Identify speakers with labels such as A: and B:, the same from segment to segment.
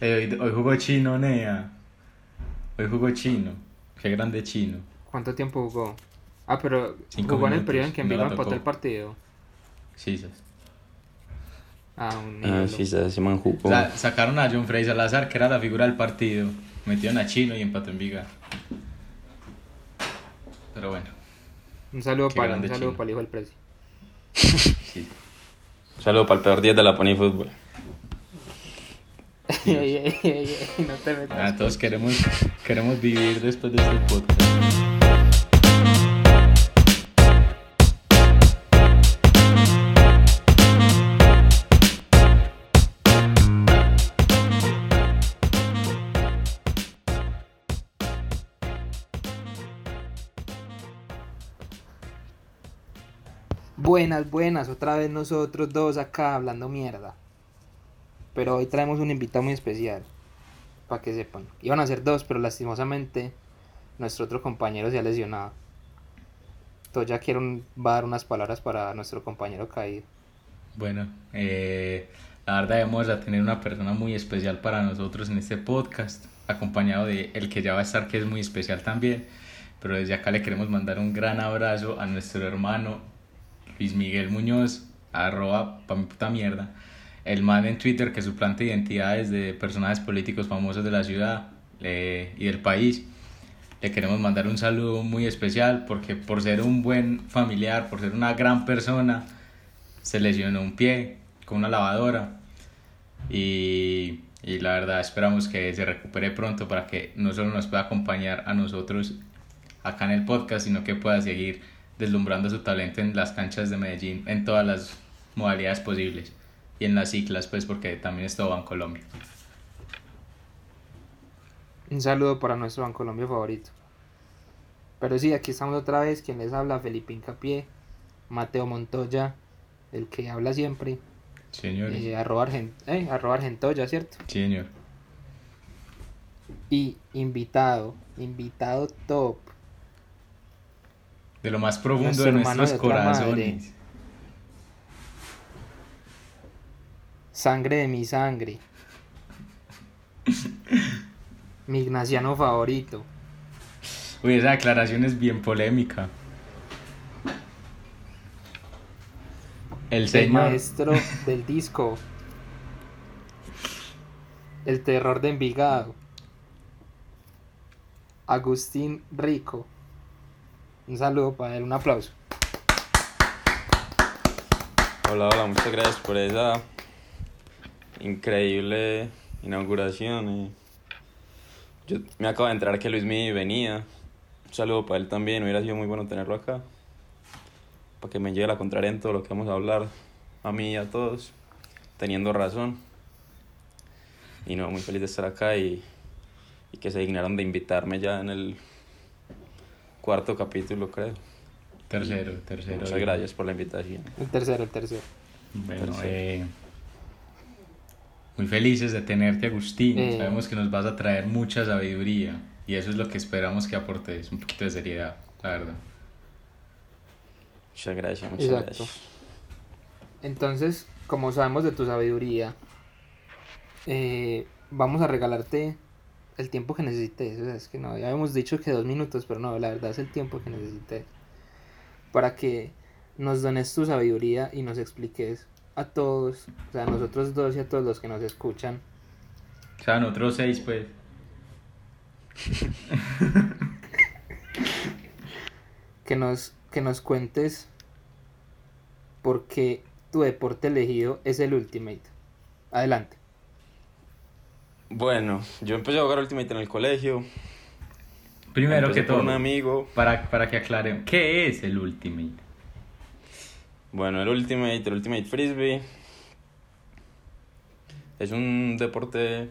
A: Eh, hoy, hoy jugó Chino, Nea. Hoy jugó Chino. Qué grande Chino.
B: ¿Cuánto tiempo jugó? Ah, pero
A: Cinco
B: jugó en el periodo en que
A: la
B: Envigado empató el partido.
A: Sí, sí.
B: Ah, un
C: Ah, sí, se se man jugó.
A: O sea, sacaron a John Frey Salazar, que era la figura del partido. Metieron a Chino y empató en Viga. Pero bueno,
B: Un saludo
A: Qué
B: para un saludo
A: chino.
B: para el hijo del precio.
A: sí.
C: Un saludo para el peor 10 de la Pony Fútbol.
B: Ey, ey, ey, ey, no te metas.
A: Ah, todos queremos, queremos vivir después de este podcast.
B: Buenas, buenas, otra vez nosotros dos acá hablando mierda. Pero hoy traemos un invitado muy especial. Para que sepan. Iban a ser dos, pero lastimosamente nuestro otro compañero se ha lesionado. Entonces ya quiero va a dar unas palabras para nuestro compañero caído.
A: Bueno, eh, la verdad vamos a tener una persona muy especial para nosotros en este podcast, acompañado de el que ya va a estar, que es muy especial también. Pero desde acá le queremos mandar un gran abrazo a nuestro hermano Luis Miguel Muñoz, arroba pa' mi puta mierda. El man en Twitter que suplanta identidades de personajes políticos famosos de la ciudad eh, y del país. Le queremos mandar un saludo muy especial porque por ser un buen familiar, por ser una gran persona, se lesionó un pie con una lavadora y, y la verdad esperamos que se recupere pronto para que no solo nos pueda acompañar a nosotros acá en el podcast, sino que pueda seguir deslumbrando su talento en las canchas de Medellín en todas las modalidades posibles y en las ciclas pues porque también estuvo en Colombia.
B: Un saludo para nuestro Bancolombia favorito. Pero sí, aquí estamos otra vez. Quien les habla, Felipe Incapié, Mateo Montoya, el que habla siempre.
A: Señores.
B: Eh, arroba, Argen- eh, arroba Argentoya, ¿cierto?
A: Sí, señor.
B: Y invitado, invitado top.
A: De lo más profundo
B: Nuestro
A: de nuestros
B: madre. Sangre de mi sangre. mi ignaciano favorito.
A: Uy, esa declaración es bien polémica. El
B: El
A: señor.
B: maestro del disco. El terror de Envigado. Agustín Rico. Un saludo para él, un aplauso.
C: Hola, hola, muchas gracias por esa increíble inauguración. y Yo me acabo de enterar que Luis Miguel venía. Un saludo para él también, hubiera sido muy bueno tenerlo acá. Para que me lleve la contraria en todo lo que vamos a hablar, a mí y a todos, teniendo razón. Y no, muy feliz de estar acá y, y que se dignaron de invitarme ya en el cuarto capítulo, creo.
A: Tercero, tercero.
C: Muchas gracias por la invitación.
B: El tercero, el tercero.
A: Bueno,
C: Tercero.
A: eh, muy felices de tenerte, Agustín.
B: Eh.
A: Sabemos que nos vas a traer mucha sabiduría y eso es lo que esperamos que aportes, un poquito de seriedad, la verdad.
C: Muchas gracias, muchas
B: Exacto.
C: gracias.
B: Entonces, como sabemos de tu sabiduría, eh, vamos a regalarte el tiempo que necesites. O sea, es que no, ya habíamos dicho que dos minutos, pero no, la verdad es el tiempo que necesites. Para que nos dones tu sabiduría y nos expliques a todos, o sea, a nosotros dos y a todos los que nos escuchan,
A: O sea, nosotros seis, pues.
B: que nos, que nos cuentes por qué tu deporte elegido es el Ultimate. Adelante.
C: Bueno, yo empecé a jugar Ultimate en el colegio.
A: Primero
C: Empecé
A: que todo,
C: un amigo.
A: para, para que aclaren, ¿qué es el Ultimate?
C: Bueno, el Ultimate, el Ultimate Frisbee. Es un deporte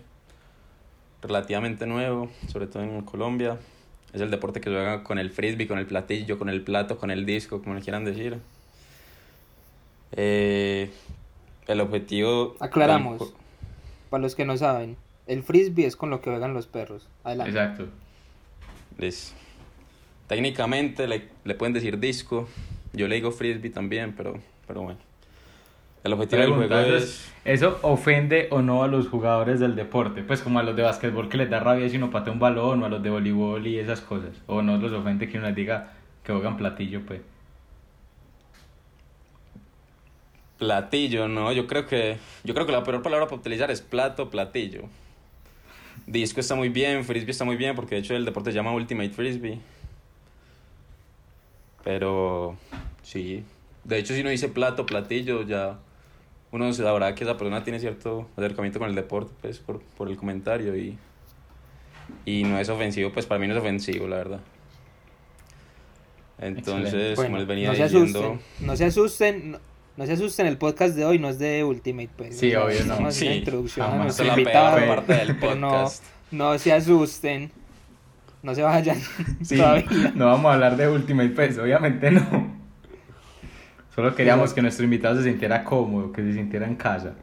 C: relativamente nuevo, sobre todo en Colombia. Es el deporte que se juega con el frisbee, con el platillo, con el plato, con el disco, como le quieran decir. Eh, el objetivo...
B: Aclaramos. Para los que no saben, el frisbee es con lo que juegan los perros. Adelante.
A: Exacto.
C: Les- Técnicamente le, le pueden decir disco. Yo le digo frisbee también, pero, pero bueno. El objetivo del juego
A: ¿eso,
C: es...
A: ¿Eso ofende o no a los jugadores del deporte? Pues como a los de básquetbol que les da rabia si uno patea un balón, o a los de voleibol y esas cosas. O no los ofende que uno les diga que juegan platillo, pues.
C: Platillo, no, yo creo que yo creo que la peor palabra para utilizar es plato, platillo. Disco está muy bien, frisbee está muy bien porque de hecho el deporte se llama Ultimate Frisbee. Pero sí, de hecho si no dice plato, platillo, ya uno se sabrá que esa persona tiene cierto acercamiento con el deporte, pues por, por el comentario y y no es ofensivo, pues para mí no es ofensivo, la verdad. Entonces,
A: Excelente.
C: como
B: Bueno,
C: les venía
B: no se
C: diciendo,
B: asusten, no se asusten, no, no se asusten, el podcast de hoy no es de Ultimate, pues.
A: Sí, obvio, no.
C: Sí,
B: introducción a nuestro
C: es la peor
B: invitado,
C: parte del
B: pero no,
C: podcast.
B: no se asusten, no se vayan
A: Sí,
B: todavía.
A: no vamos a hablar de Ultimate, pues obviamente no. Solo queríamos que nuestro invitado se sintiera cómodo, que se sintiera en casa.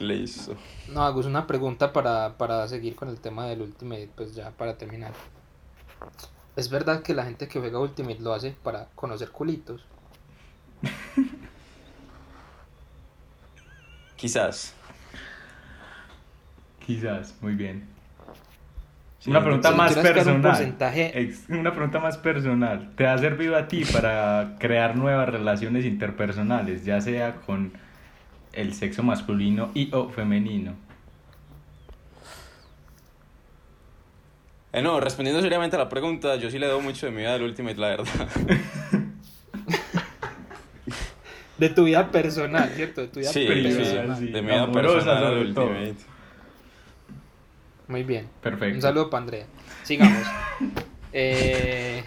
C: Listo.
B: No, hago una pregunta para, para seguir con el tema del Ultimate, pues ya para terminar. ¿Es verdad que la gente que juega Ultimate lo hace para conocer culitos?
C: Quizás.
A: Quizás, muy bien.
C: Sí,
A: una pregunta más
B: un
A: personal. Una pregunta más personal. ¿Te ha servido a ti para crear nuevas relaciones interpersonales, ya sea con el sexo masculino y o femenino?
C: Eh, no, respondiendo seriamente a la pregunta, yo sí le doy mucho de mi vida al Ultimate, la verdad.
B: De tu vida personal, ¿cierto? De tu vida
C: Sí,
B: personal.
A: sí.
C: de mi vida
A: Amorosa
C: personal al
A: sobre todo.
B: Muy bien.
A: Perfecto.
B: Un saludo para Andrea. Sigamos. Eh,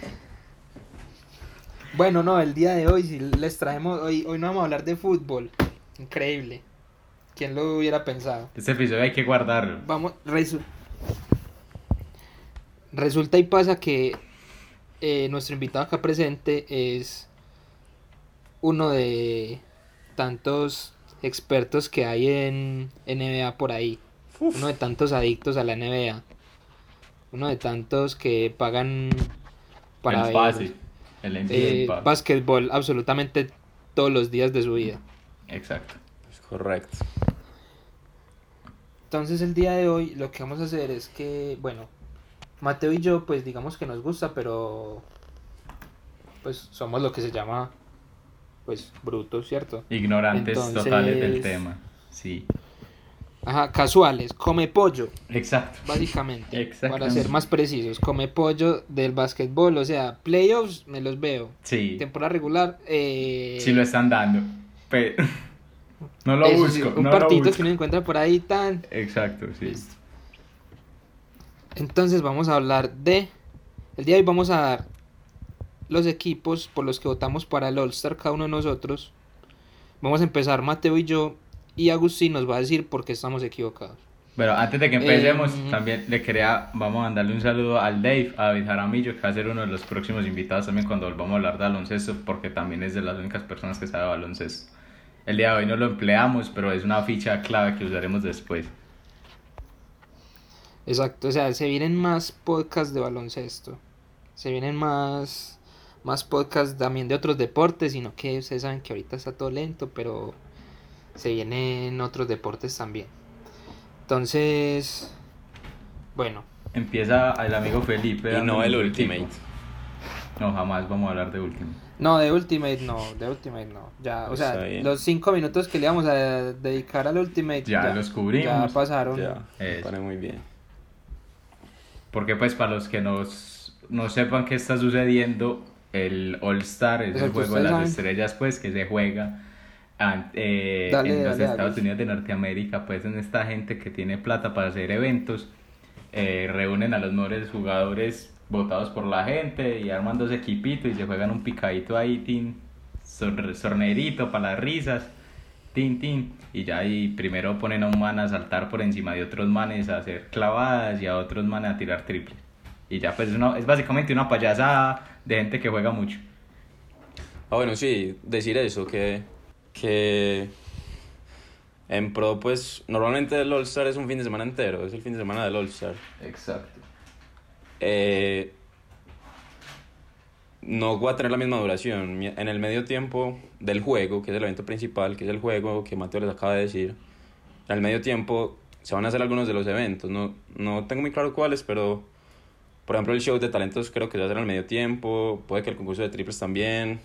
B: Bueno, no, el día de hoy sí les traemos, hoy, hoy no vamos a hablar de fútbol. Increíble. ¿Quién lo hubiera pensado?
A: Este episodio hay que guardarlo.
B: Vamos, resu- resulta y pasa que eh, nuestro invitado acá presente es uno de tantos expertos que hay en NBA por ahí. Uno de tantos adictos a la NBA. Uno de tantos que pagan para
A: el
B: ver
A: pase. El NBA
B: eh,
A: pase.
B: básquetbol absolutamente todos los días de su vida.
A: Exacto.
C: Es correcto.
B: Entonces el día de hoy lo que vamos a hacer es que, bueno, Mateo y yo pues digamos que nos gusta, pero pues somos lo que se llama pues brutos, ¿cierto?
A: Ignorantes
B: Entonces-
A: totales del tema. Sí.
B: Ajá, casuales, come pollo,
A: Exacto.
B: básicamente. Para ser más precisos, come pollo del básquetbol, o sea, playoffs me los veo.
A: Sí.
B: Temporada regular, eh...
A: Sí lo están dando. Pero no lo
B: eso sí,
A: busco.
B: un
A: no lo
B: partito
A: busco.
B: que uno encuentra por ahí tan...
A: Exacto, sí.
B: Listo. Entonces vamos a hablar de... El día de hoy vamos a dar los equipos por los que votamos para el All-Star cada uno de nosotros. Vamos a empezar Mateo y yo y Agustín nos va a decir por qué estamos equivocados.
A: Pero antes de que empecemos,
B: Eh,
A: también le quería, vamos a mandarle un saludo al Dave, a David Jaramillo, que va a ser uno de los próximos invitados también cuando volvamos a hablar de baloncesto, porque también es de las únicas personas que sabe baloncesto. El día de hoy no lo empleamos, pero es una ficha clave que usaremos después.
B: Exacto, o sea, se vienen más podcasts de baloncesto. Se vienen más, más podcasts también de otros deportes, sino que ustedes saben que ahorita está todo lento, pero se vienen otros deportes también. Entonces, bueno,
A: Empieza el amigo Felipe.
C: Y no el Ultimate.
A: No, jamás vamos a hablar de Ultimate.
B: no, de Ultimate no, de Ultimate no. Ya, o
C: Está
B: sea,
C: bien.
B: los cinco minutos que le íbamos a dedicar al Ultimate
A: Ya los cubrimos.
B: Ya pasaron.
C: Ya, pone muy bien.
A: Porque pues para los que nos, no sepan qué está sucediendo, el All Star es el juego de las
B: saben.
A: estrellas pues que se juega an- eh,
B: Dale,
A: en los
B: dale,
A: Estados. Unidos de Norteamérica, pues en esta gente que tiene plata para hacer eventos, eh, reúnen a los mejores jugadores votados por la gente y arman dos equipitos y se juegan un picadito ahí, tin, sor- sornerito para las risas, tin, tin, y ya ahí primero ponen a un man a saltar por encima de otros manes a hacer clavadas y a otros manes a tirar triples. Y ya pues es, una- es básicamente una payasada de gente que juega mucho.
C: Ah, bueno, sí, decir eso, que, que en pro, pues, normalmente el All-Star es un fin de semana entero, es el fin de semana del All-Star.
A: Exacto.
C: Eh, no va a tener la misma duración. En el medio tiempo del juego, que es el evento principal, que es el juego que Mateo les acaba de decir, en el medio tiempo se van a hacer algunos de los eventos. No, no tengo muy claro cuáles, pero por ejemplo el show de talentos creo que se va a hacer en el medio tiempo, puede que el concurso de triples también.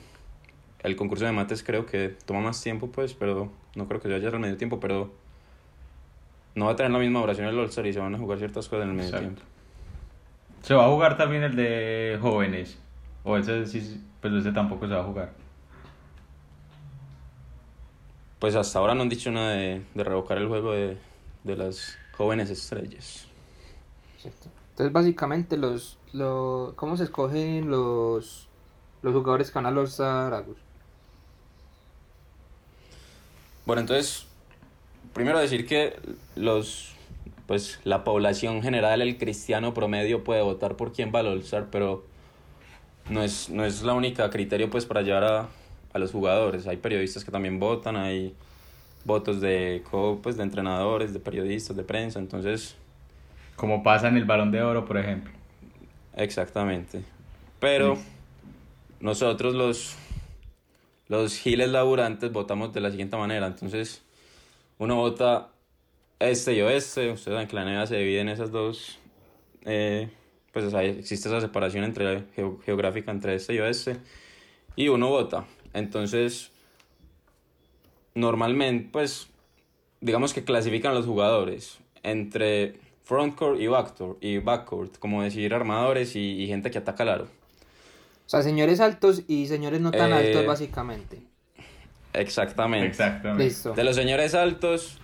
C: El concurso de mates creo que toma más tiempo, pues, pero no creo que se vaya al medio tiempo, pero no va a tener la misma duración el All-Star y se van a jugar ciertas cosas en el medio
A: Exacto.
C: tiempo.
A: ¿Se va a jugar también el de jóvenes? O ese sí, pues ese tampoco se va a jugar.
C: Pues hasta ahora no han dicho nada de, de revocar el juego de, de las jóvenes estrellas.
B: Entonces, básicamente, los, lo, ¿cómo se escogen los, los jugadores que van al All-Star, Agus?
C: Bueno, entonces, primero decir que los, pues la población general, el cristiano promedio puede votar por quién va al All-Star, pero no es, no es la única criterio pues para llevar a, a los jugadores. Hay periodistas que también votan, hay votos de, co- pues, de entrenadores, de periodistas, de prensa, entonces,
A: Como pasa en el Balón de Oro, por ejemplo.
C: exactamente. Pero nosotros los, los giles laburantes votamos de la siguiente manera. Entonces, uno vota este y oeste. Ustedes saben que la NBA se divide en esas dos. eh, pues o existe esa separación entre, geo- geográfica entre este y oeste. Y uno vota. Entonces, normalmente, pues, digamos que clasifican a los jugadores entre frontcourt y backcourt, y backcourt como decir armadores y, y gente que ataca al aro.
B: O sea, señores altos y señores no tan
C: Eh,
B: altos, básicamente.
C: Exactamente.
A: Exactamente.
B: Listo.
C: De los señores altos,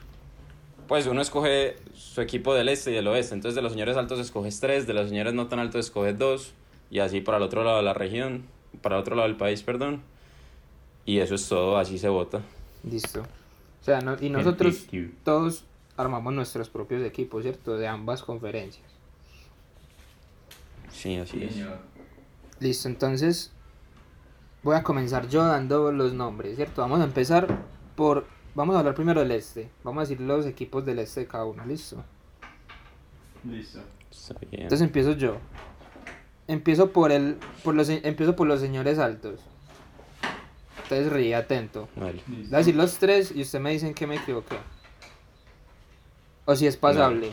C: pues uno escoge su equipo del este y del oeste. Entonces de los señores altos escoges tres, de los señores no tan altos escoges dos. Y así para el otro lado de la región, para el otro lado del país, perdón. Y eso es todo, así se vota.
B: Listo. O sea, no- y nosotros todos armamos nuestros propios equipos, ¿cierto? De ambas conferencias.
C: Sí, así es.
B: Listo, entonces voy a comenzar yo dando los nombres, ¿cierto? Vamos a empezar por... Vamos a hablar primero del este. Vamos a decir los equipos del este de cada uno, ¿listo?
A: Listo.
C: Está bien.
B: Entonces empiezo yo. Empiezo por el... Por los, empiezo por los señores altos. Entonces ríe, atento.
C: Vale.
B: Voy a decir los tres y usted me dicen que me equivoqué. O si es pasable.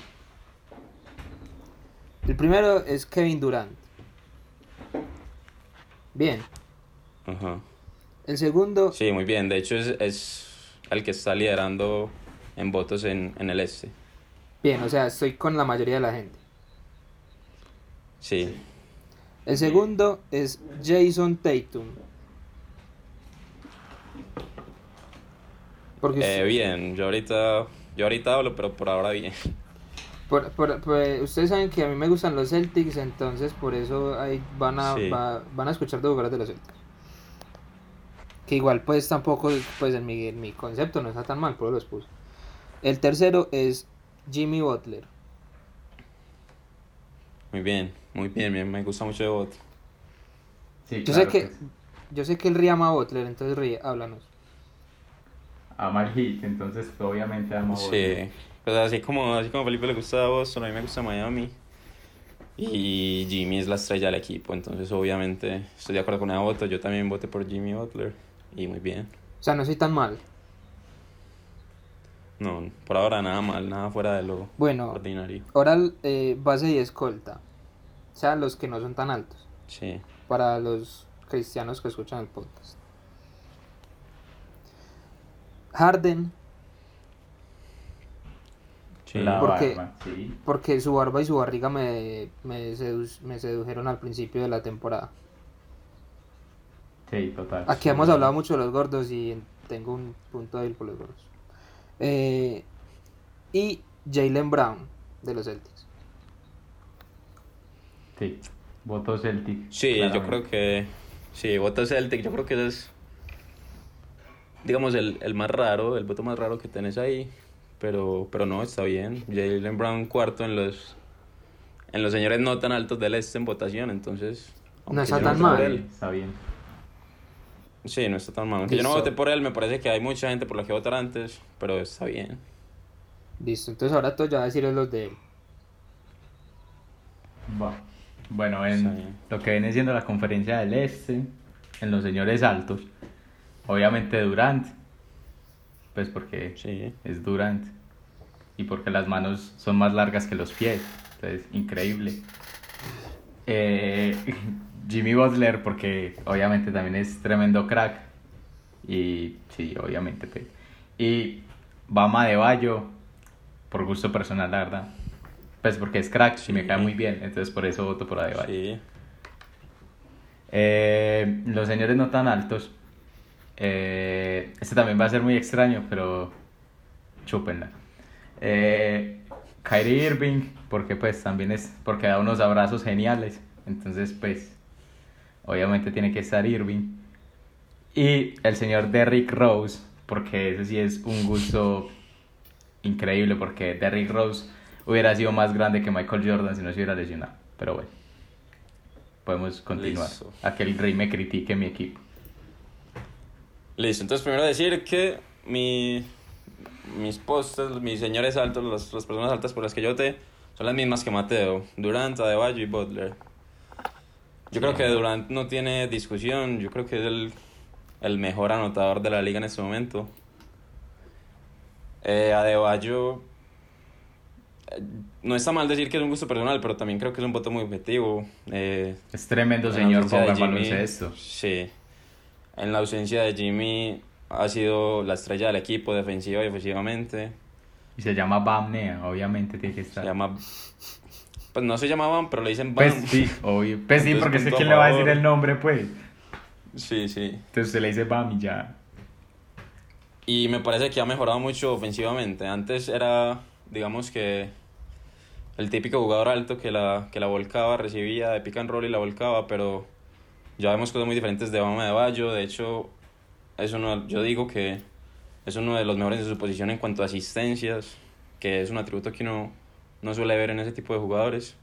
B: El primero es Kevin Durant. Bien.
C: Ajá.
B: El segundo,
C: Sí, muy bien. De hecho, es, es el que está liderando en votos en, en el este.
B: bien, o sea, estoy con la mayoría de la gente.
C: Sí.
B: El segundo es Jason Tatum. Porque
C: Eh, bien, yo ahorita, yo ahorita hablo, pero por ahora bien.
B: Por- por- por- ustedes saben que a mí me gustan los Celtics, entonces por eso ahí van a,
C: Sí.
B: va- van a escuchar de jugadores de los Celtics. Que igual pues tampoco, pues en mi, en mi concepto no está tan mal, pero los puse. El tercero es Jimmy Butler.
C: Muy bien, muy bien, bien, me gusta mucho de voto.
A: Sí,
B: Yo
A: claro
B: sé que,
A: sí.
B: yo sé que él ríe ama a Butler, entonces ríe, háblanos.
A: Ama el hit, entonces obviamente ama a Boston.
C: Sí, pues así como, así como a Felipe le gusta Boston, a mí me gusta Miami. Y Jimmy es la estrella del equipo, entonces obviamente estoy de acuerdo con el voto. Yo también voté por Jimmy Butler y muy bien.
B: O sea, no soy tan mal.
C: No, por ahora nada mal, nada fuera de lo
B: Bueno,
C: ordinario.
B: ahora eh, base y escolta. O sea, los que no son tan altos.
C: Sí,
B: Para los cristianos que escuchan el podcast. Harden,
C: sí.
A: La
B: Porque-
A: barba, sí.
B: porque su barba y su barriga me, me, sedu- me sedujeron al principio de la temporada.
A: Sí, total.
B: Aquí hemos hablado mucho de los gordos y tengo un punto débil por los gordos. Eh, y Jalen Brown, de los Celtics.
A: Sí, voto Celtic.
C: Sí, yo creo que. Sí, voto Celtic, yo creo que ese es. Digamos, el, el más raro, el voto más raro que tenés ahí. Pero, pero no, está bien. Jalen Brown cuarto en los. En los señores no tan altos del este en votación, entonces.
B: No está tan mal.
C: él-
A: Está bien.
C: Sí, no está tan mal. Aunque yo no voté por él, me parece que hay mucha gente por la que votar antes, pero está bien.
B: Listo, entonces ahora todos ya voy a decir los de él.
A: Va. Bueno, en
C: Sí.
A: lo que viene siendo la conferencia del Este, en los señores altos, obviamente Durant, pues porque
C: Sí.
A: es Durant y porque las manos son más largas que los pies, entonces increíble. Eh, Jimmy Butler porque obviamente también es tremendo crack y sí, obviamente pues. Y Bama de Bayo por gusto personal, la verdad. Pues porque es crack y me
C: Sí.
A: cae muy bien, entonces por eso voto por Adebayo.
C: Sí.
A: Eh, los señores no tan altos. Eh, este también va a ser muy extraño, pero chúpenla. Eh, Kyrie Irving, porque pues también es porque da unos abrazos geniales. Entonces, pues, obviamente tiene que estar Irving. Y el señor Derrick Rose, porque ese sí es un gusto increíble, porque Derrick Rose hubiera sido más grande que Michael Jordan si no se hubiera lesionado. Pero bueno, podemos continuar.
C: Listo.
A: A que el Rey me critique mi equipo.
C: Listo, entonces primero decir que mi, mis postes, mis señores altos, las, las personas altas por las que yo te son las mismas que Mateo, Durant, Adebayo y Butler. Yo creo que Durant no tiene discusión, yo creo que es el, el mejor anotador de la liga en este momento. Eh, Adebayo, eh, no está mal decir que es un gusto personal, pero también creo que es un voto muy objetivo. Eh,
A: Es tremendo señor
C: Jimmy,
A: baloncesto.
C: Sí. En la ausencia de Jimmy ha sido la estrella del equipo defensiva y ofensivamente.
A: Y se llama Bam Nea, obviamente tiene que
C: Se
A: estar.
C: llama. Pues no se llamaban, pero le dicen Bam.
A: Pues sí, obvio. Pues sí,
C: Entonces,
A: porque sé quién le va a decir el nombre, pues.
C: Sí, sí.
A: Entonces se le dice Bam y ya.
C: Y me parece que ha mejorado mucho ofensivamente. Antes era, digamos que, el típico jugador alto que la, que la volcaba, recibía de pick and roll y la volcaba, pero ya vemos cosas muy diferentes de Bama de Bayo. De hecho, es uno, yo digo que es uno de los mejores de su posición en cuanto a asistencias, que es un atributo que uno no suele ver en ese tipo de jugadores.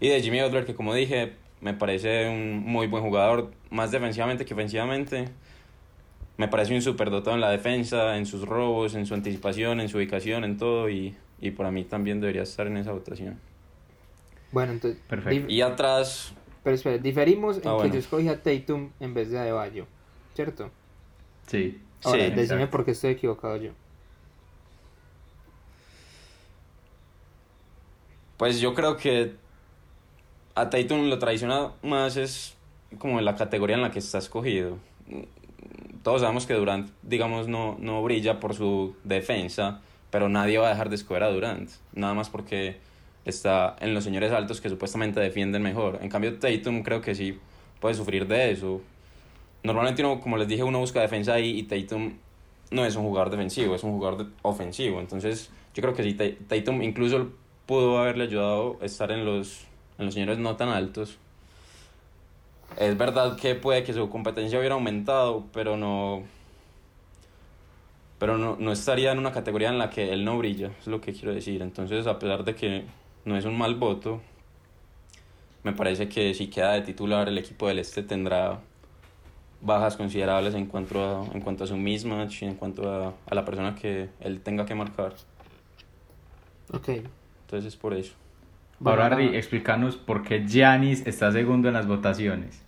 C: Y de Jimmy Butler, que como dije, me parece un muy buen jugador, más defensivamente que ofensivamente. Me parece un superdotado en la defensa, en sus robos, en su anticipación, en su ubicación, en todo. Y, y para mí también debería estar en esa votación.
B: Bueno, entonces.
A: Perfecto.
C: Y atrás,
B: Pero espera, diferimos en
C: Ah,
B: que
C: bueno.
B: yo escogí a Tatum en vez de Adebayo, ¿cierto?
A: Sí.
B: Ahora,
C: Sí,
B: decime
A: exacto.
B: por qué estoy equivocado yo.
C: pues yo creo que a Tatum lo traiciona más es como en la categoría en la que está escogido. Todos sabemos que Durant, digamos, no, no brilla por su defensa, pero nadie va a dejar de escoger a Durant, nada más porque está en los señores altos que supuestamente defienden mejor. En cambio, Tatum creo que sí puede sufrir de eso. Normalmente, uno, como les dije, uno busca defensa ahí y Tatum no es un jugador defensivo, es un jugador ofensivo. Entonces, yo creo que sí, Ta- Tatum incluso pudo haberle ayudado a estar en los, en los señores no tan altos. Es verdad que puede que su competencia hubiera aumentado, pero no. Pero no, no estaría en una categoría en la que él no brilla, es lo que quiero decir. Entonces, a pesar de que no es un mal voto, me parece que si queda de titular, el equipo del Este tendrá bajas considerables en cuanto a, en cuanto a su mismatch y en cuanto a, a la persona que él tenga que marcar.
B: Ok.
C: Entonces, es por eso.
B: Bueno,
A: Ahora. Ri, explícanos por qué Giannis está segundo en las votaciones.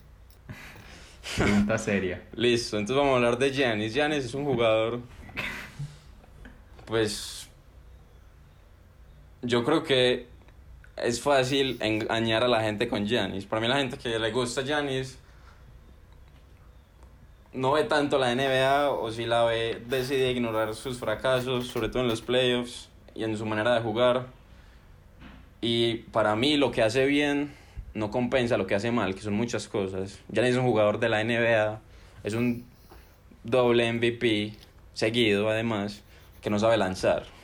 A: Pregunta seria.
C: Listo, entonces vamos a hablar de Giannis. Giannis es un jugador, pues, yo creo que es fácil engañar a la gente con Giannis. Para mí la gente que le gusta Giannis no ve tanto la NBA o si la ve decide ignorar sus fracasos, sobre todo en los playoffs y en su manera de jugar. Y para mí lo que hace bien no compensa lo que hace mal, que son muchas cosas. Giannis es un jugador de la NBA, es un doble MVP seguido además, que no sabe lanzar.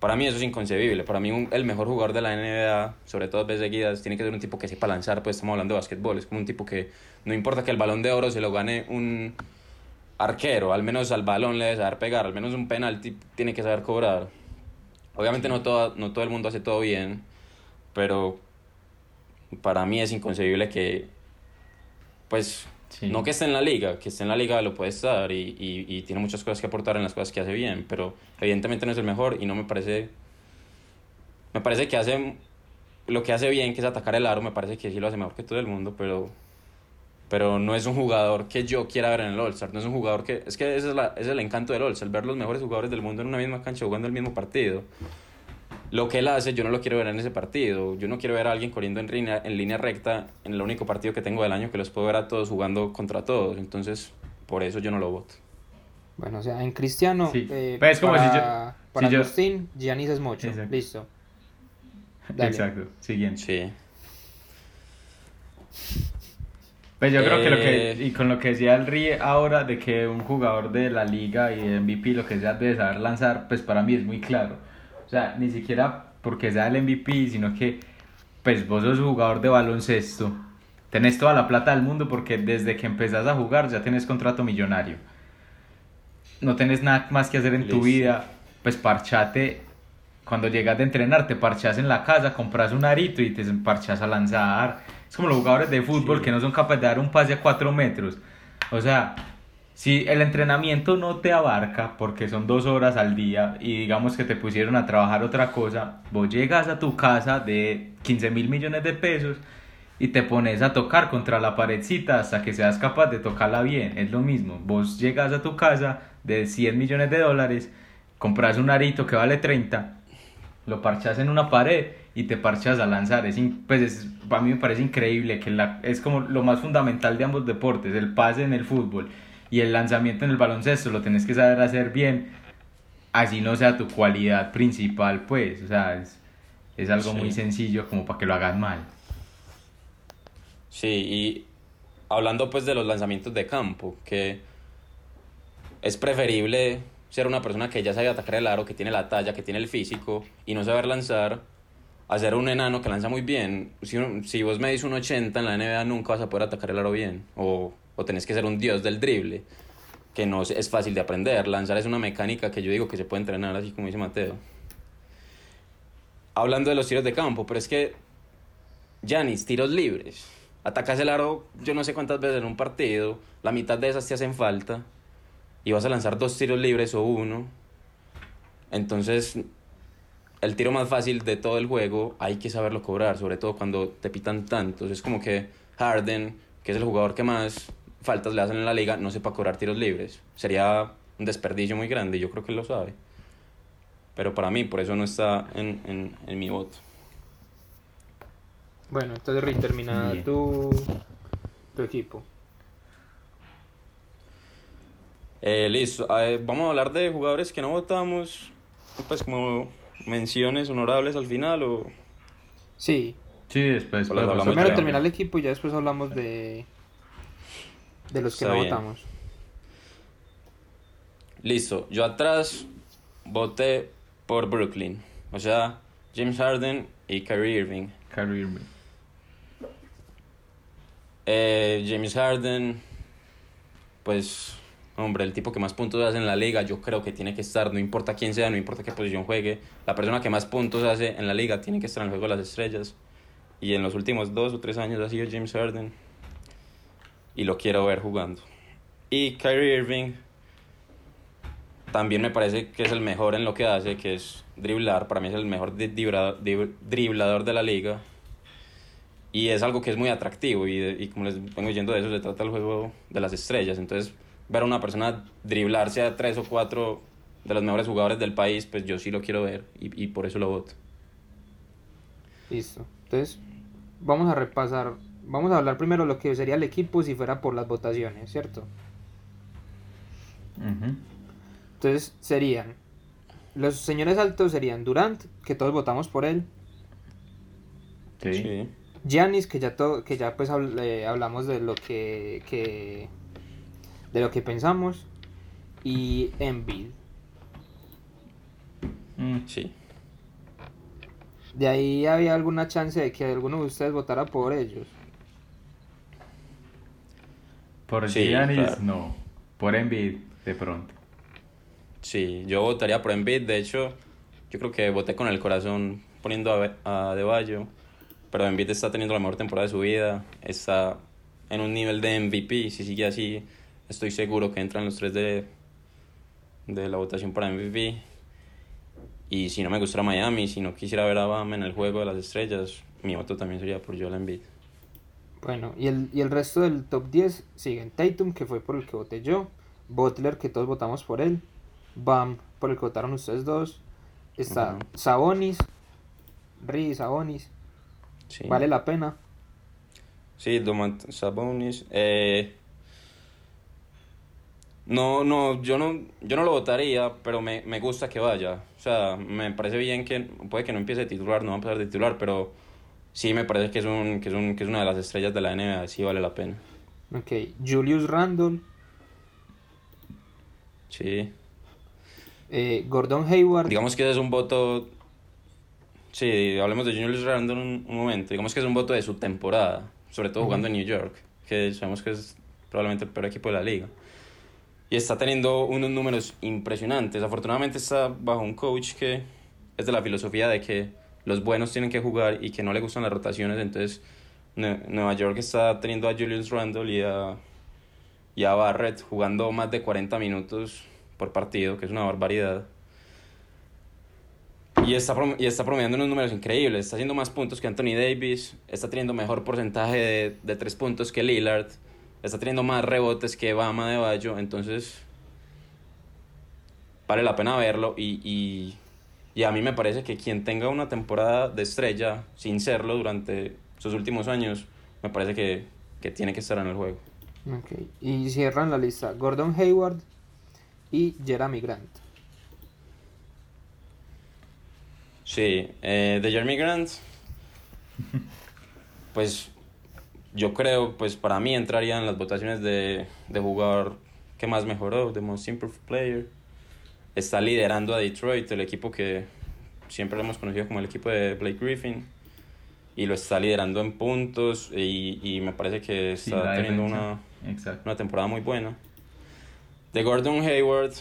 C: Para mí eso es inconcebible. Para mí un- el mejor jugador de la NBA, sobre todo veces seguidas, tiene que ser un tipo que sepa lanzar, pues estamos hablando de básquetbol, es como un tipo que no importa que el balón de oro se lo gane un arquero, al menos al balón le debe saber pegar, al menos un penalti tiene que saber cobrar. Obviamente no, toda, no todo el mundo hace todo bien, pero para mí es inconcebible que, pues,
A: Sí.
C: no que esté en la liga, que esté en la liga lo puede estar y, y, y tiene muchas cosas que aportar en las cosas que hace bien, pero evidentemente no es el mejor y no me parece, me parece que hace lo que hace bien, que es atacar el aro, me parece que sí lo hace mejor que todo el mundo, pero, pero no es un jugador que yo quiera ver en el All-Star. No es un jugador que. Es que ese es, la, ese es el encanto del All-Star, ver los mejores jugadores del mundo en una misma cancha jugando el mismo partido. Lo que él hace, yo no lo quiero ver en ese partido. Yo no quiero ver a alguien corriendo en línea, en línea recta en el único partido que tengo del año que los puedo ver a todos jugando contra todos. Entonces, por eso yo no lo voto.
B: Bueno, o sea, en Cristiano,
A: Sí.
B: eh,
A: Pero es como
B: para,
A: si yo-
B: para
A: si yo-
B: Agustín, Giannis es mucho.
A: Exacto.
B: Listo. Dale.
A: Exacto, siguiente.
C: Sí.
A: Pues yo creo que lo que,
C: Eh.
A: y con lo que decía el Rie ahora, de que un jugador de la liga y de MVP, lo que sea, debe saber lanzar, pues para mí es muy claro. O sea, ni siquiera porque sea el MVP, sino que, pues vos sos jugador de baloncesto, tenés toda la plata del mundo porque desde que empezás a jugar ya tenés contrato millonario. No tenés nada más que hacer en tu vida, pues parchate. Cuando llegas de entrenar, te parchas en la casa, compras un arito y te parchas a lanzar. Es como los jugadores de fútbol
C: Sí.
A: que no son capaces de dar un pase a 4 metros. O sea, si el entrenamiento no te abarca porque son dos horas al día y digamos que te pusieron a trabajar otra cosa, vos llegas a tu casa de 15 mil millones de pesos y te pones a tocar contra la paredcita hasta que seas capaz de tocarla bien. Es lo mismo. Vos llegas a tu casa de 100 millones de dólares, compras un arito que vale 30, lo parchas en una pared y te parchas a lanzar. Es, pues es- para mí me parece increíble que la, es como lo más fundamental de ambos deportes, el pase en el fútbol y el lanzamiento en el baloncesto, lo tenés que saber hacer bien, así no sea tu cualidad principal, pues, o sea, es, es algo
C: Sí.
A: muy sencillo como para que lo hagas mal.
C: Sí, y hablando pues de los lanzamientos de campo, que es preferible ser una persona que ya sabe atacar el aro, que tiene la talla, que tiene el físico y no saber lanzar, a ser un enano que lanza muy bien. Si, si vos medís un 80 en la NBA nunca vas a poder atacar el aro bien, o, o tenés que ser un dios del drible, que no es- fácil de aprender. Lanzar es una mecánica que yo digo que se puede entrenar, así como dice Mateo. Hablando de los tiros de campo, pero es que Yanis, tiros libres. Atacas el aro yo no sé cuántas veces en un partido, la mitad de esas te hacen falta y vas a lanzar dos tiros libres o uno. Entonces, el tiro más fácil de todo el juego hay que saberlo cobrar, sobre todo cuando te pitan tantos. Es como que Harden, que es el jugador que más faltas le hacen en la liga, no sepa cobrar tiros libres. Sería un desperdicio muy grande y yo creo que él lo sabe. Pero para mí, por eso no está en, en, en mi voto.
B: Bueno, entonces Rick, termina
A: Bien.
B: tu, tu equipo.
C: Eh, listo, eh, vamos a hablar de jugadores que no votamos, pues como menciones honorables al final o...
B: Sí,
A: Sí, después
C: Pues
B: primero terminar el equipo y ya después hablamos de, de los que
C: Está
B: no
C: bien.
B: votamos.
C: Listo, yo atrás voté por Brooklyn, o sea, James Harden y Kyrie Irving.
A: Kyrie Irving.
C: Eh, James Harden, pues, hombre, el tipo que más puntos hace en la liga, yo creo que tiene que estar, no importa quién sea, no importa qué posición juegue, la persona que más puntos hace en la liga tiene que estar en el juego de las estrellas. Y en los últimos dos o tres años ha sido James Harden. Y lo quiero ver jugando. Y Kyrie Irving también me parece que es el mejor en lo que hace, que es driblar. Para mí es el mejor driblador de la liga. Y es algo que es muy atractivo y, y como les vengo diciendo de eso se trata el juego de las estrellas. Entonces ver a una persona driblarse a tres o cuatro de los mejores jugadores del país, pues yo sí lo quiero ver y, y por eso lo voto.
B: Listo. Entonces, vamos a repasar. Vamos a hablar primero lo que sería el equipo si fuera por las votaciones, ¿cierto? Entonces serían. Los señores altos serían Durant, que todos votamos por él.
A: Sí.
B: Giannis, que ya todo, que ya pues habl- eh, hablamos de lo que, que de lo que pensamos. Y Embiid.
A: Mm,
C: Sí.
B: De ahí había alguna chance de que alguno de ustedes votara por ellos.
A: Por
C: Sí,
A: Giannis,
C: claro.
A: no. Por Embiid, de pronto.
C: Sí, yo votaría por Embiid. De hecho, yo creo que voté con el corazón poniendo a, a De Bayo. Pero Embiid está teniendo la mejor temporada de su vida. Está en un nivel de MVP. Si sigue así, estoy seguro que entran los tres de, de la votación para MVP. Y si no me gustara Miami, si no quisiera ver a Bam en el juego de las estrellas, mi voto también sería por Joel Embiid.
B: Bueno, y el, y el resto del top 10 siguen Tatum, que fue por el que voté yo, Butler, que todos votamos por él, Bam, por el que votaron ustedes dos, está
C: Ujú.
B: Sabonis, Ri Sabonis,
C: Sí.
B: vale la pena.
C: Sí, Domantas Sabonis. Eh, no, no, yo no, yo no lo votaría, pero me, me gusta que vaya. O sea, me parece bien que puede que no empiece de titular, no va a empezar de titular, pero sí me parece que es un, que es un, que es una de las estrellas de la NBA, sí vale la pena.
B: Ok, Julius Randle,
C: Sí.
B: eh, Gordon Hayward,
C: Digamos que es un voto. Sí, hablemos de Julius Randle un, un momento. Digamos que es un voto de su temporada, sobre todo jugando en New York, que sabemos que es probablemente el peor equipo de la liga. Y está teniendo unos números impresionantes. Afortunadamente está bajo un coach que es de la filosofía de que los buenos tienen que jugar y que no le gustan las rotaciones. Entonces, Nue- Nueva York está teniendo a Julius Randle y a, y a Barrett jugando más de 40 minutos por partido, que es una barbaridad. Y está, y está promediando unos números increíbles. Está haciendo más puntos que Anthony Davis. Está teniendo mejor porcentaje de, de tres puntos que Lillard. Está teniendo más rebotes que Bama de Bayo. Entonces, vale la pena verlo. Y, y, y a mí me parece que quien tenga una temporada de estrella sin serlo durante sus últimos años, me parece que, que tiene que estar en el juego.
B: ok, y cierran la lista Gordon Hayward y Jeremy Grant.
C: Sí, eh, de Jeremy Grant, pues yo creo, pues para mí entraría en las votaciones de, de jugador que más mejoró, de Most Improved Player. Está liderando a Detroit, el equipo que siempre lo hemos conocido como el equipo de Blake Griffin. Y lo está liderando en puntos y, y me parece que
A: Sí,
C: está
A: la
C: teniendo una, una temporada muy buena. De Gordon Hayward.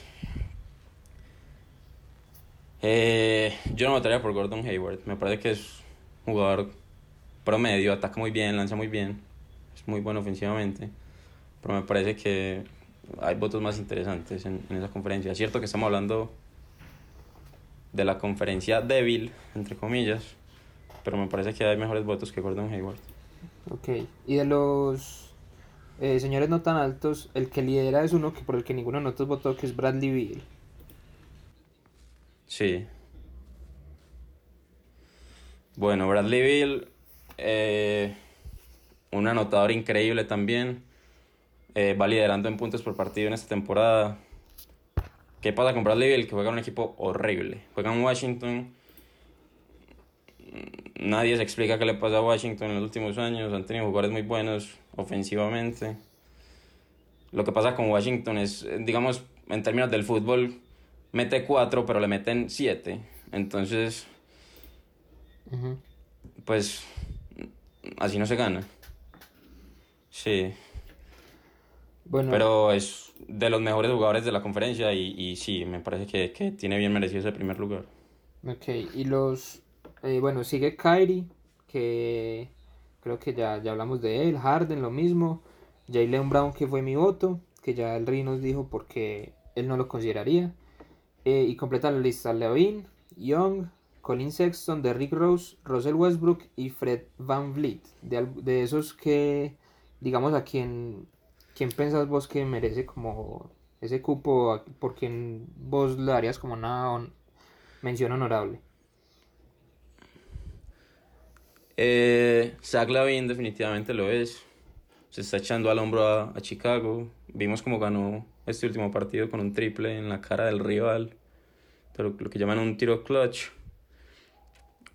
C: eh, yo no votaría por Gordon Hayward. Me parece que es un jugador promedio, ataca muy bien, lanza muy bien. Es muy bueno ofensivamente. Pero me parece que hay votos más interesantes en, en esa conferencia. Es cierto que estamos hablando de la conferencia débil, entre comillas. Pero me parece que hay mejores votos que Gordon Hayward.
B: Ok, y de los eh, señores no tan altos, el que lidera es uno que por el que ninguno de nosotros votó, que es Bradley Beal.
C: Sí. Bueno, Bradley Beal, eh, un anotador increíble también. Eh, va liderando en puntos por partido en esta temporada. ¿Qué pasa con Bradley? Que juega en un equipo horrible. Juega en Washington. Mm, Nadie se explica qué le pasa a Washington en los últimos años. Han tenido jugadores muy buenos ofensivamente. Lo que pasa con Washington es, eh, digamos, en términos del fútbol, mete cuatro, pero le meten siete. Entonces, pues, así no se gana. Sí,
B: Bueno,
C: pero es de los mejores jugadores de la conferencia y, y sí, me parece que, que tiene bien merecido ese primer lugar.
B: ok, y los, eh, bueno, sigue Kyrie, que creo que ya, ya hablamos de él, Harden lo mismo, Jaylen Brown que fue mi voto, que ya el Rey nos dijo porque él no lo consideraría, Eh, y completa la lista Levine, Young, Colin Sexton, Derrick Rose, Russell Westbrook y Fred Van Vliet, de, de esos que, digamos, a quien, quién pensás vos que merece como ese cupo, por quien vos le darías como una mención honorable.
C: Eh, Zach Lavin definitivamente lo es. Se está echando al hombro a, a Chicago. Vimos cómo ganó este último partido con un triple en la cara del rival. Pero lo que llaman un tiro clutch.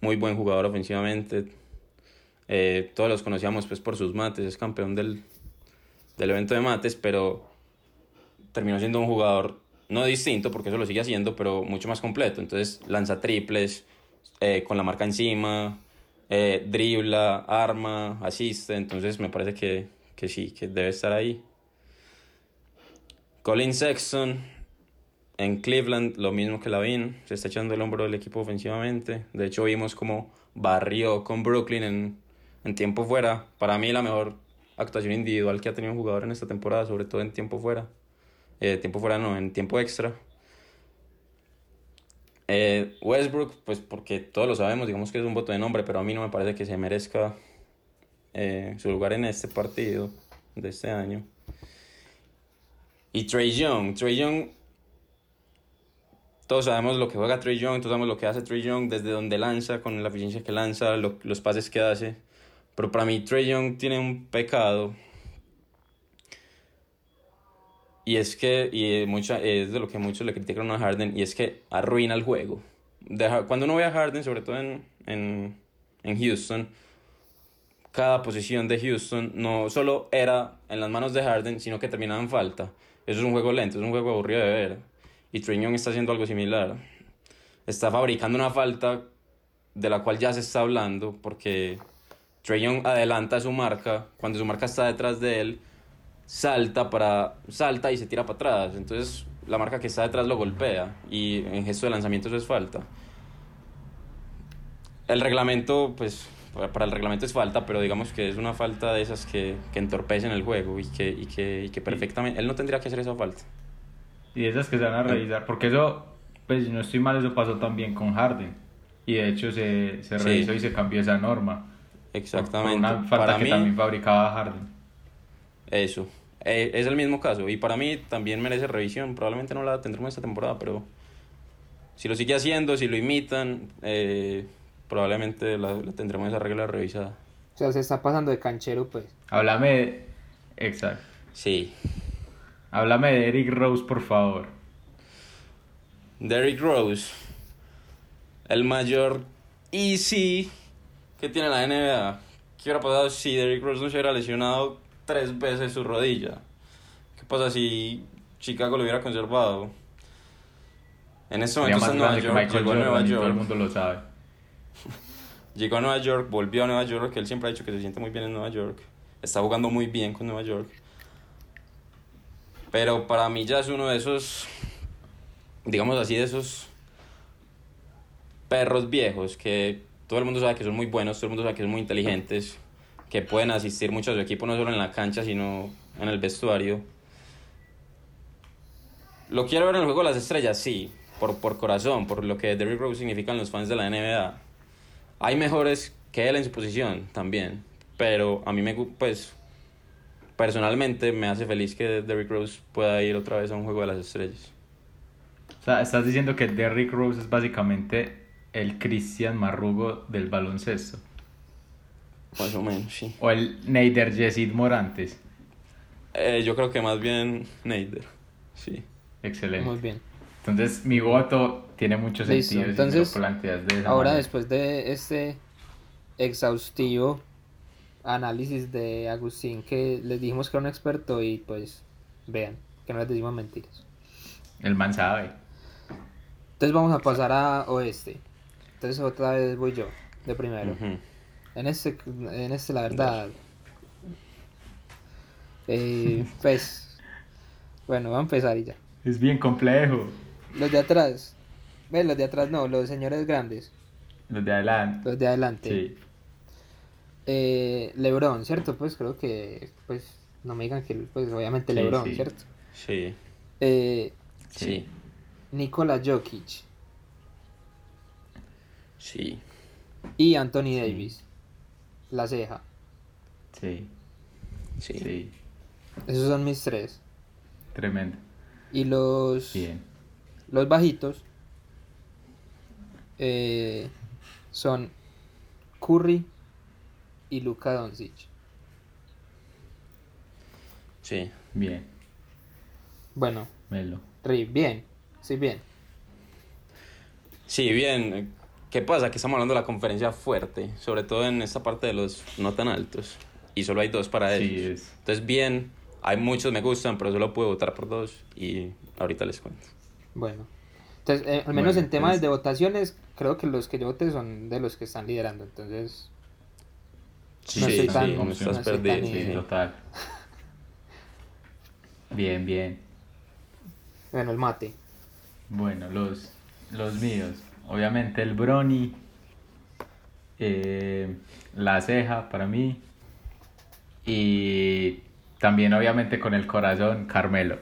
C: Muy buen jugador ofensivamente. Eh, todos los conocíamos pues por sus mates. Es campeón del, del evento de mates, pero terminó siendo un jugador no distinto, porque eso lo sigue haciendo, pero mucho más completo. Entonces lanza triples eh, con la marca encima, eh, dribla, arma, asiste. Entonces me parece que, que sí, que debe estar ahí. Colin Sexton en Cleveland, lo mismo que Lavin, se está echando el hombro del equipo ofensivamente. De hecho, vimos como barrió con Brooklyn en, en tiempo fuera. Para mí, la mejor actuación individual que ha tenido un jugador en esta temporada, sobre todo en tiempo fuera. Eh, tiempo fuera no, en tiempo extra. Eh, Westbrook, pues porque todos lo sabemos, digamos que es un voto de nombre, pero a mí no me parece que se merezca eh, su lugar en este partido de este año. Y Trey Young, Trey Young, todos sabemos lo que juega Trey Young, todos sabemos lo que hace Trey Young, desde donde lanza, con la eficiencia que lanza, los pases que hace. Pero para mí Trey Young tiene un pecado. Y es que, y mucha, es de lo que muchos le critican a Harden, y es que arruina el juego. cuando uno ve a Harden, sobre todo en, en, en Houston, cada posición de Houston no solo era en las manos de Harden, sino que terminaba en falta. Eso es un juego lento, es un juego aburrido de ver. Y Trae Young está haciendo algo similar. Está fabricando una falta de la cual ya se está hablando, porque Young adelanta su marca, cuando su marca está detrás de él, salta, para, salta y se tira para atrás. Entonces la marca que está detrás lo golpea y en gesto de lanzamiento eso es falta. El reglamento, pues para el reglamento es falta, pero digamos que es una falta de esas que, que entorpecen el juego y que, y que, y que perfectamente... Él no tendría que hacer esa falta.
A: Y esas que se van a revisar, porque eso, pues si no estoy mal, eso pasó también con Harden. Y de hecho se, se revisó y se cambió esa norma.
C: Exactamente.
A: una falta para que también fabricaba Harden.
C: Eso. Eh, es el mismo caso. Y para mí también merece revisión. Probablemente no la tendremos esta temporada, pero si lo sigue haciendo, si lo imitan, eh, probablemente la, tendremos esa regla revisada.
B: O sea, se está pasando de canchero, pues.
A: Háblame de... Exacto.
C: Sí.
A: Háblame de Eric Rose, por favor.
C: Derrick Rose. El mayor easy que tiene la NBA. ¿Qué hubiera pasado si Derrick Rose no se hubiera lesionado tres veces su rodilla? ¿Qué pasa si Chicago lo hubiera conservado? En ese momento está en Nueva York, llegó a Nueva York.
A: Todo el mundo lo sabe.
C: Llegó a Nueva York, volvió a Nueva York, que él siempre ha dicho que se siente muy bien en Nueva York. Está jugando muy bien con Nueva York. Pero para mí ya es uno de esos, digamos así, de esos perros viejos que todo el mundo sabe que son muy buenos, todo el mundo sabe que son muy inteligentes, que pueden asistir mucho a su equipo no solo en la cancha, sino en el vestuario. Lo quiero ver en el juego de las estrellas, sí, por, por corazón, por lo que Derrick Rose significan los fans de la NBA hay mejores que él en su posición también, pero a mí me pues personalmente me hace feliz que Derrick Rose pueda ir otra vez a un juego de las estrellas.
A: O sea, estás diciendo que Derrick Rose es básicamente el Cristian Marrugo del baloncesto.
C: Más o menos, sí.
A: O el Neider Yesid Morantes.
C: Eh, yo creo que más bien Neider, sí.
A: Excelente.
B: Muy bien.
A: Entonces mi voto tiene mucho sentido.
B: Entonces, ahora después de este exhaustivo análisis de Agustín que les dijimos que era un experto y pues vean que no les decimos mentiras.
A: El man sabe.
B: Entonces vamos a pasar a oeste. Entonces otra vez voy yo, de primero. En este, en este la verdad. Eh, pues, bueno, voy a empezar y ya.
A: Es bien complejo.
B: Los de atrás. Ven, los de atrás no, los señores grandes.
A: Los de adelante.
B: Los de adelante.
A: Sí.
B: Eh, Lebron, ¿cierto? Pues creo que, pues, no me digan que, pues, obviamente Lebron, ¿cierto?
C: Sí.
B: Eh,
C: sí.
B: Nikola Jokic.
C: Sí.
B: Y Anthony Davis. La ceja.
A: Sí.
C: Sí.
A: sí.
B: Esos son mis tres.
A: Tremendo.
B: Y los...
A: Bien
B: los bajitos eh, son Curry y Luka Doncic.
C: Sí.
A: Bien.
B: Bueno.
A: Melo.
B: bien. Sí, bien.
C: Sí, bien. ¿Qué pasa? Que estamos hablando de la conferencia fuerte, sobre todo en esta parte de los no tan altos. Y solo hay dos para ellos.
A: Sí,
C: Entonces, bien, hay muchos me gustan, pero solo puedo votar por dos y ahorita les cuento.
B: Bueno. Entonces, eh, al menos en temas de votaciones, creo que los que yo voté son de los que están liderando. Entonces,
C: sí, no estoy tan, no estás perdido.
A: Sí, total. bien, bien.
B: Bueno, el mate.
A: Bueno, los, los míos. Obviamente el Brony. Eh, la ceja para mí. Y también obviamente con el corazón, Carmelo.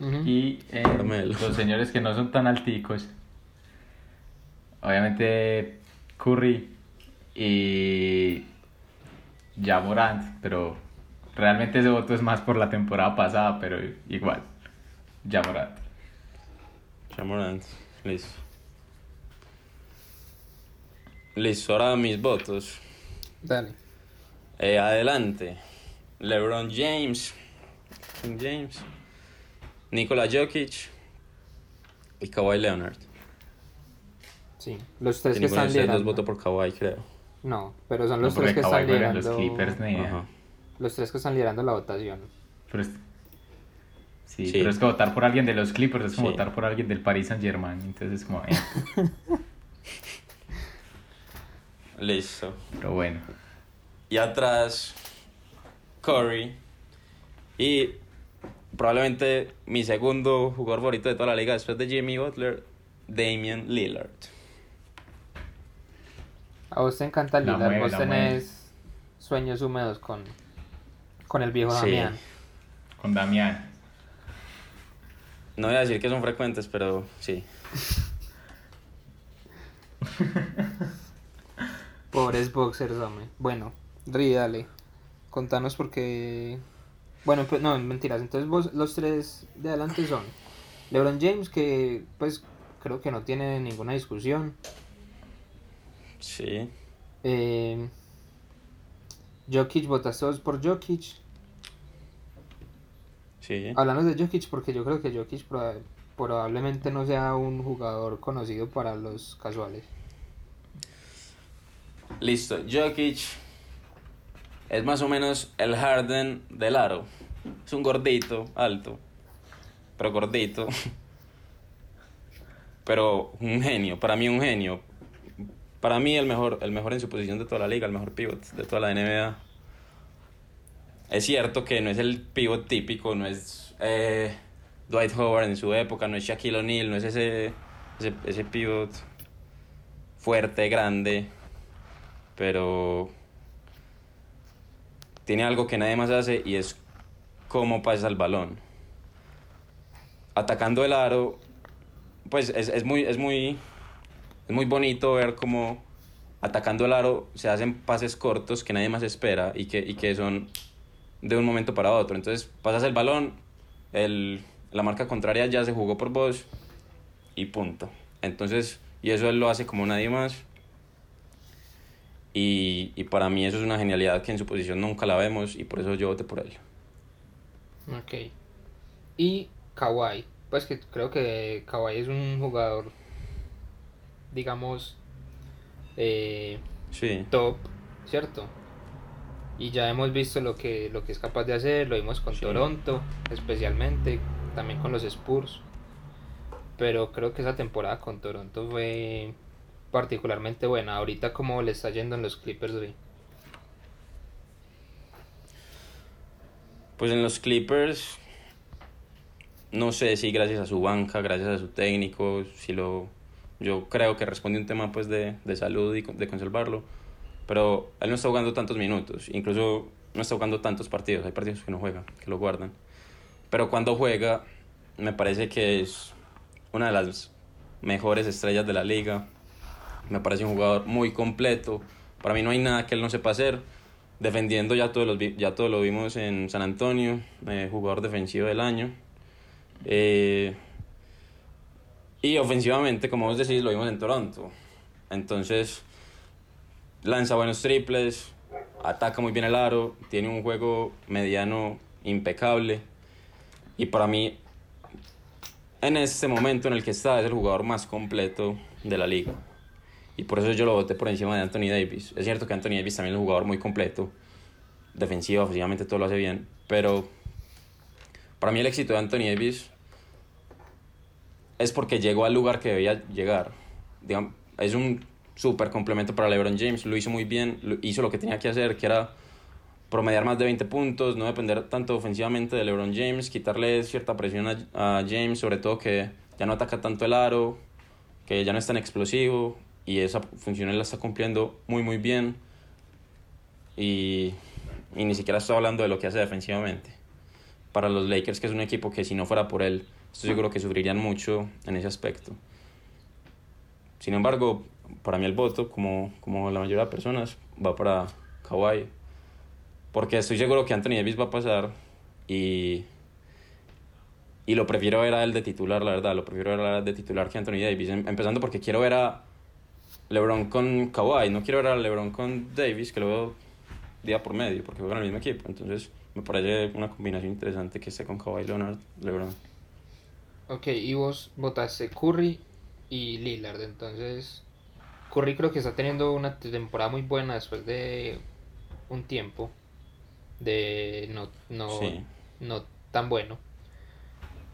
A: Y eh,
C: Carmelo.
A: los señores que no son tan alticos. Obviamente Curry y ya Morant, pero realmente ese voto es más por la temporada pasada, pero igual. Ya Morant.
C: Chamorant, listo. Listo, ahora mis votos.
B: Dale.
C: Eh, adelante. LeBron James. King James. Nikola Jokic. Y Kawhi Leonard.
B: Sí. Los tres
C: Que
B: están liderando.
C: votó por Kawhi, creo.
B: No, pero son
A: No,
B: los
A: porque
B: tres que
A: Kawhi
B: están liderando.
A: los Clippers.
B: Los tres que están liderando la votación.
A: Pero es... Sí,
C: Sí.
A: pero es que votar por alguien de los Clippers es como
C: Sí.
A: votar por alguien del Paris Saint Germain. Entonces es como, eh,
C: Listo.
A: pero bueno.
C: Y atrás, Curry. Y probablemente mi segundo jugador favorito de toda la liga después de Jimmy Butler, Damian Lillard.
B: A vos te encanta
A: La
B: Lillard,
A: mueve,
B: vos tenés sueños húmedos con, con el viejo
C: Sí.
B: Damián.
A: Con Damián.
C: No voy a decir que son frecuentes, pero sí.
B: Pobres boxers, hombre. Bueno, Ri, dale. Contanos porque... Bueno, pues, no, mentiras. Entonces vos, los tres de adelante son LeBron James, que pues creo que no tiene ninguna discusión.
C: Sí.
B: Eh, Jokic, votaste vos por Jokic.
C: Sí.
B: Hablando de Jokic, porque yo creo que Jokic proba- probablemente no sea un jugador conocido para los casuales.
C: Listo. Jokic es más o menos el Harden del aro. Es un gordito, alto. Pero gordito. Pero un genio. Para mí un genio. Para mí el mejor, el mejor en su posición de toda la liga, el mejor pivot de toda la NBA. Es cierto que no es el pivot típico, no es eh, Dwight Howard en su época, no es Shaquille O'Neal, no es ese, ese, ese pivot fuerte, grande, pero tiene algo que nadie más hace y es cómo pasa el balón. Atacando el aro, pues es, es muy, es muy, es muy bonito ver cómo atacando el aro se hacen pases cortos que nadie más espera y que, y que son de un momento para otro. Entonces pasas el balón, el, la marca contraria ya se jugó por vos y punto. Entonces, y eso él lo hace como nadie más. Y, y para mí eso es una genialidad que en su posición nunca la vemos y por eso yo voté por él.
B: Ok. Y Kawhi. Pues que creo que Kawhi es un jugador, digamos, eh,
C: Sí,
B: top, ¿cierto? Y ya hemos visto lo que, lo que es capaz de hacer, lo vimos con
C: Sí.
B: Toronto, especialmente, también con los Spurs. Pero creo que esa temporada con Toronto fue particularmente buena. Ahorita como le está yendo en los Clippers, güey.
C: pues en los Clippers, no sé si gracias a su banca, gracias a su técnico, si lo... Yo creo que responde un tema pues de, de salud y de conservarlo, pero él no está jugando tantos minutos, incluso no está jugando tantos partidos, hay partidos que no juega, que lo guardan. Pero cuando juega, me parece que es una de las mejores estrellas de la liga. Me parece un jugador muy completo. Para mí no hay nada que él no sepa hacer. Defendiendo ya todo, vi- ya todo lo vimos en San Antonio, eh, jugador defensivo del año. Eh, y ofensivamente, como vos decís, lo vimos en Toronto. Entonces, lanza buenos triples, ataca muy bien el aro, tiene un juego mediano impecable. Y para mí, en este momento en el que está, es el jugador más completo de la liga. Y por eso yo lo voté por encima de Anthony Davis. Es cierto que Anthony Davis también es un jugador muy completo. Defensivo, ofensivamente todo lo hace bien. Pero para mí el éxito de Anthony Davis es porque llegó al lugar que debía llegar. Es un súper complemento para LeBron James. Lo hizo muy bien. hizo lo que tenía que hacer, que era promediar más de 20 puntos, no depender tanto ofensivamente de LeBron James, quitarle cierta presión a, a James, sobre todo que ya no ataca tanto el aro, que ya no es tan explosivo y esa función él la está cumpliendo muy muy bien y, y ni siquiera estoy hablando de lo que hace defensivamente. para los Lakers, que es un equipo que si no fuera por él, estoy seguro que sufrirían mucho en ese aspecto. Sin embargo, para mí el voto, como, como la mayoría de personas, va para Kawhi. Porque estoy seguro que Anthony Davis va a pasar y, y lo prefiero ver a él de titular, la verdad. Lo prefiero ver a él de titular que Anthony Davis. Em- Empezando porque quiero ver a LeBron con Kawhi. No quiero ver a LeBron con Davis, que lo veo día por medio, porque juegan el mismo equipo. Entonces me parece una combinación interesante que esté con Kawhi Leonard, LeBron.
B: Ok, y vos votaste Curry y Lillard, entonces Curry creo que está teniendo una temporada muy buena después de un tiempo de no, no,
C: Sí.
B: no tan bueno.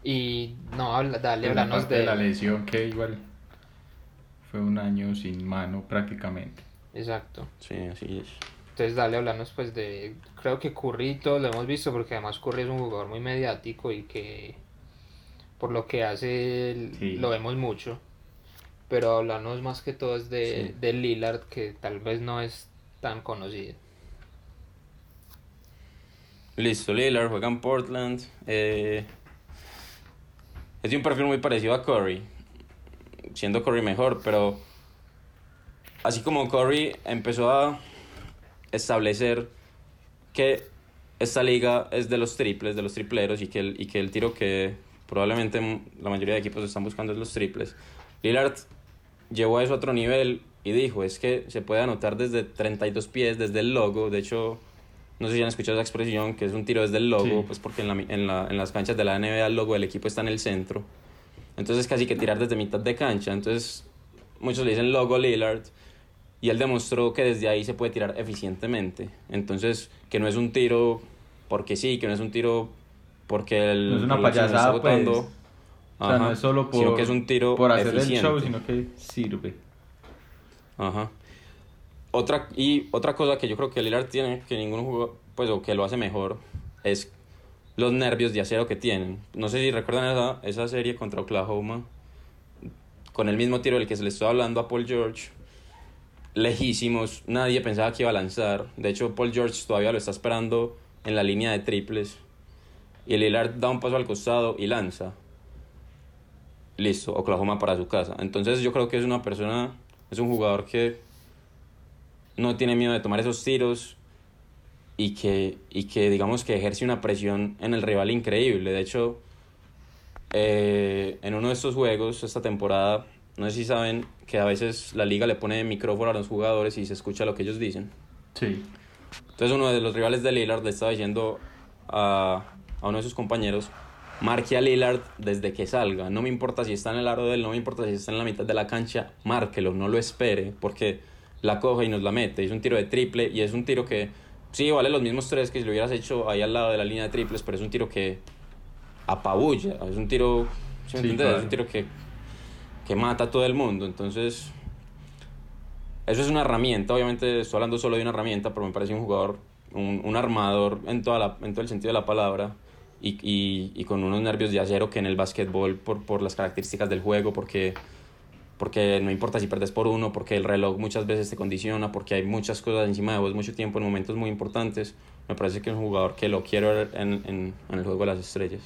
B: Y no, habla, dale, háblanos
A: aparte
B: de...
A: la lesión que igual fue un año sin mano prácticamente.
B: Exacto.
C: Sí, así es.
B: Entonces dale, háblanos pues de... Creo que Curry todos lo hemos visto porque además Curry es un jugador muy mediático y que por lo que hace
A: Sí.
B: lo vemos mucho. Pero hablarnos más que todo es de,
C: Sí.
B: de Lillard que tal vez no es tan conocido.
C: Listo, Lillard juega en Portland. eh, es de un perfil muy parecido a Curry. Siendo Curry mejor, pero así como Curry empezó a establecer que esta liga es de los triples, de los tripleros, y que el, y que el tiro que probablemente la mayoría de equipos están buscando es los triples. Lillard llevó eso a otro nivel y dijo, es que se puede anotar desde 32 pies, desde el logo, de hecho, no sé si han escuchado esa expresión, que es un tiro desde el logo,
A: Sí.
C: pues porque en, la, en, la- en las canchas de la NBA el logo del equipo está en el centro, entonces casi que tirar desde mitad de cancha, entonces muchos le dicen logo Lillard, y él demostró que desde ahí se puede tirar eficientemente, entonces que no es un tiro porque sí, que no es un tiro porque el
A: No es una payasada, pues. O sea,
C: Ajá.
A: no es solo por,
C: sino que es un tiro
A: por hacer
C: eficiente.
A: el show, sino que sirve.
C: Ajá. Otra, y otra cosa que yo creo que Lillard tiene, que ningún jugador, pues, o que lo hace mejor, es los nervios de acero que tienen. No sé si recuerdan esa, esa serie contra Oklahoma, con el mismo tiro del que se le estaba hablando a Paul George, lejísimos, nadie pensaba que iba a lanzar. De hecho, Paul George todavía lo está esperando en la línea de triples. Y Lillard da un paso al costado y lanza. Listo, Oklahoma para su casa. Entonces yo creo que es una persona, es un jugador que no tiene miedo de tomar esos tiros y que, y que digamos que ejerce una presión en el rival increíble. De hecho, eh, en uno de estos juegos, esta temporada, no sé si saben que a veces la liga le pone micrófono a los jugadores y se escucha lo que ellos dicen.
A: Sí.
C: Entonces uno de los rivales de Lillard le estaba diciendo a, a uno de sus compañeros, marque a Lillard desde que salga, no me importa si está en el aro de él, no me importa si está en la mitad de la cancha, márquelo, no lo espere, porque la coge y nos la mete, es un tiro de triple y es un tiro que sí vale los mismos tres que si lo hubieras hecho ahí al lado de la línea de triples, pero es un tiro que apabulla, es un tiro, ¿sí me
A: Sí,
C: entiendes?
A: claro.
C: Es un tiro que, que mata a todo el mundo, entonces... Eso es una herramienta, obviamente estoy hablando solo de una herramienta, pero me parece un jugador, un, un armador en, toda la, en todo el sentido de la palabra y, y, y con unos nervios de acero que en el básquetbol por, por las características del juego, porque, porque no importa si perdes por uno, porque el reloj muchas veces te condiciona, porque hay muchas cosas encima de vos mucho tiempo en momentos muy importantes, me parece que es un jugador que lo quiero ver en, en, en el juego de las estrellas.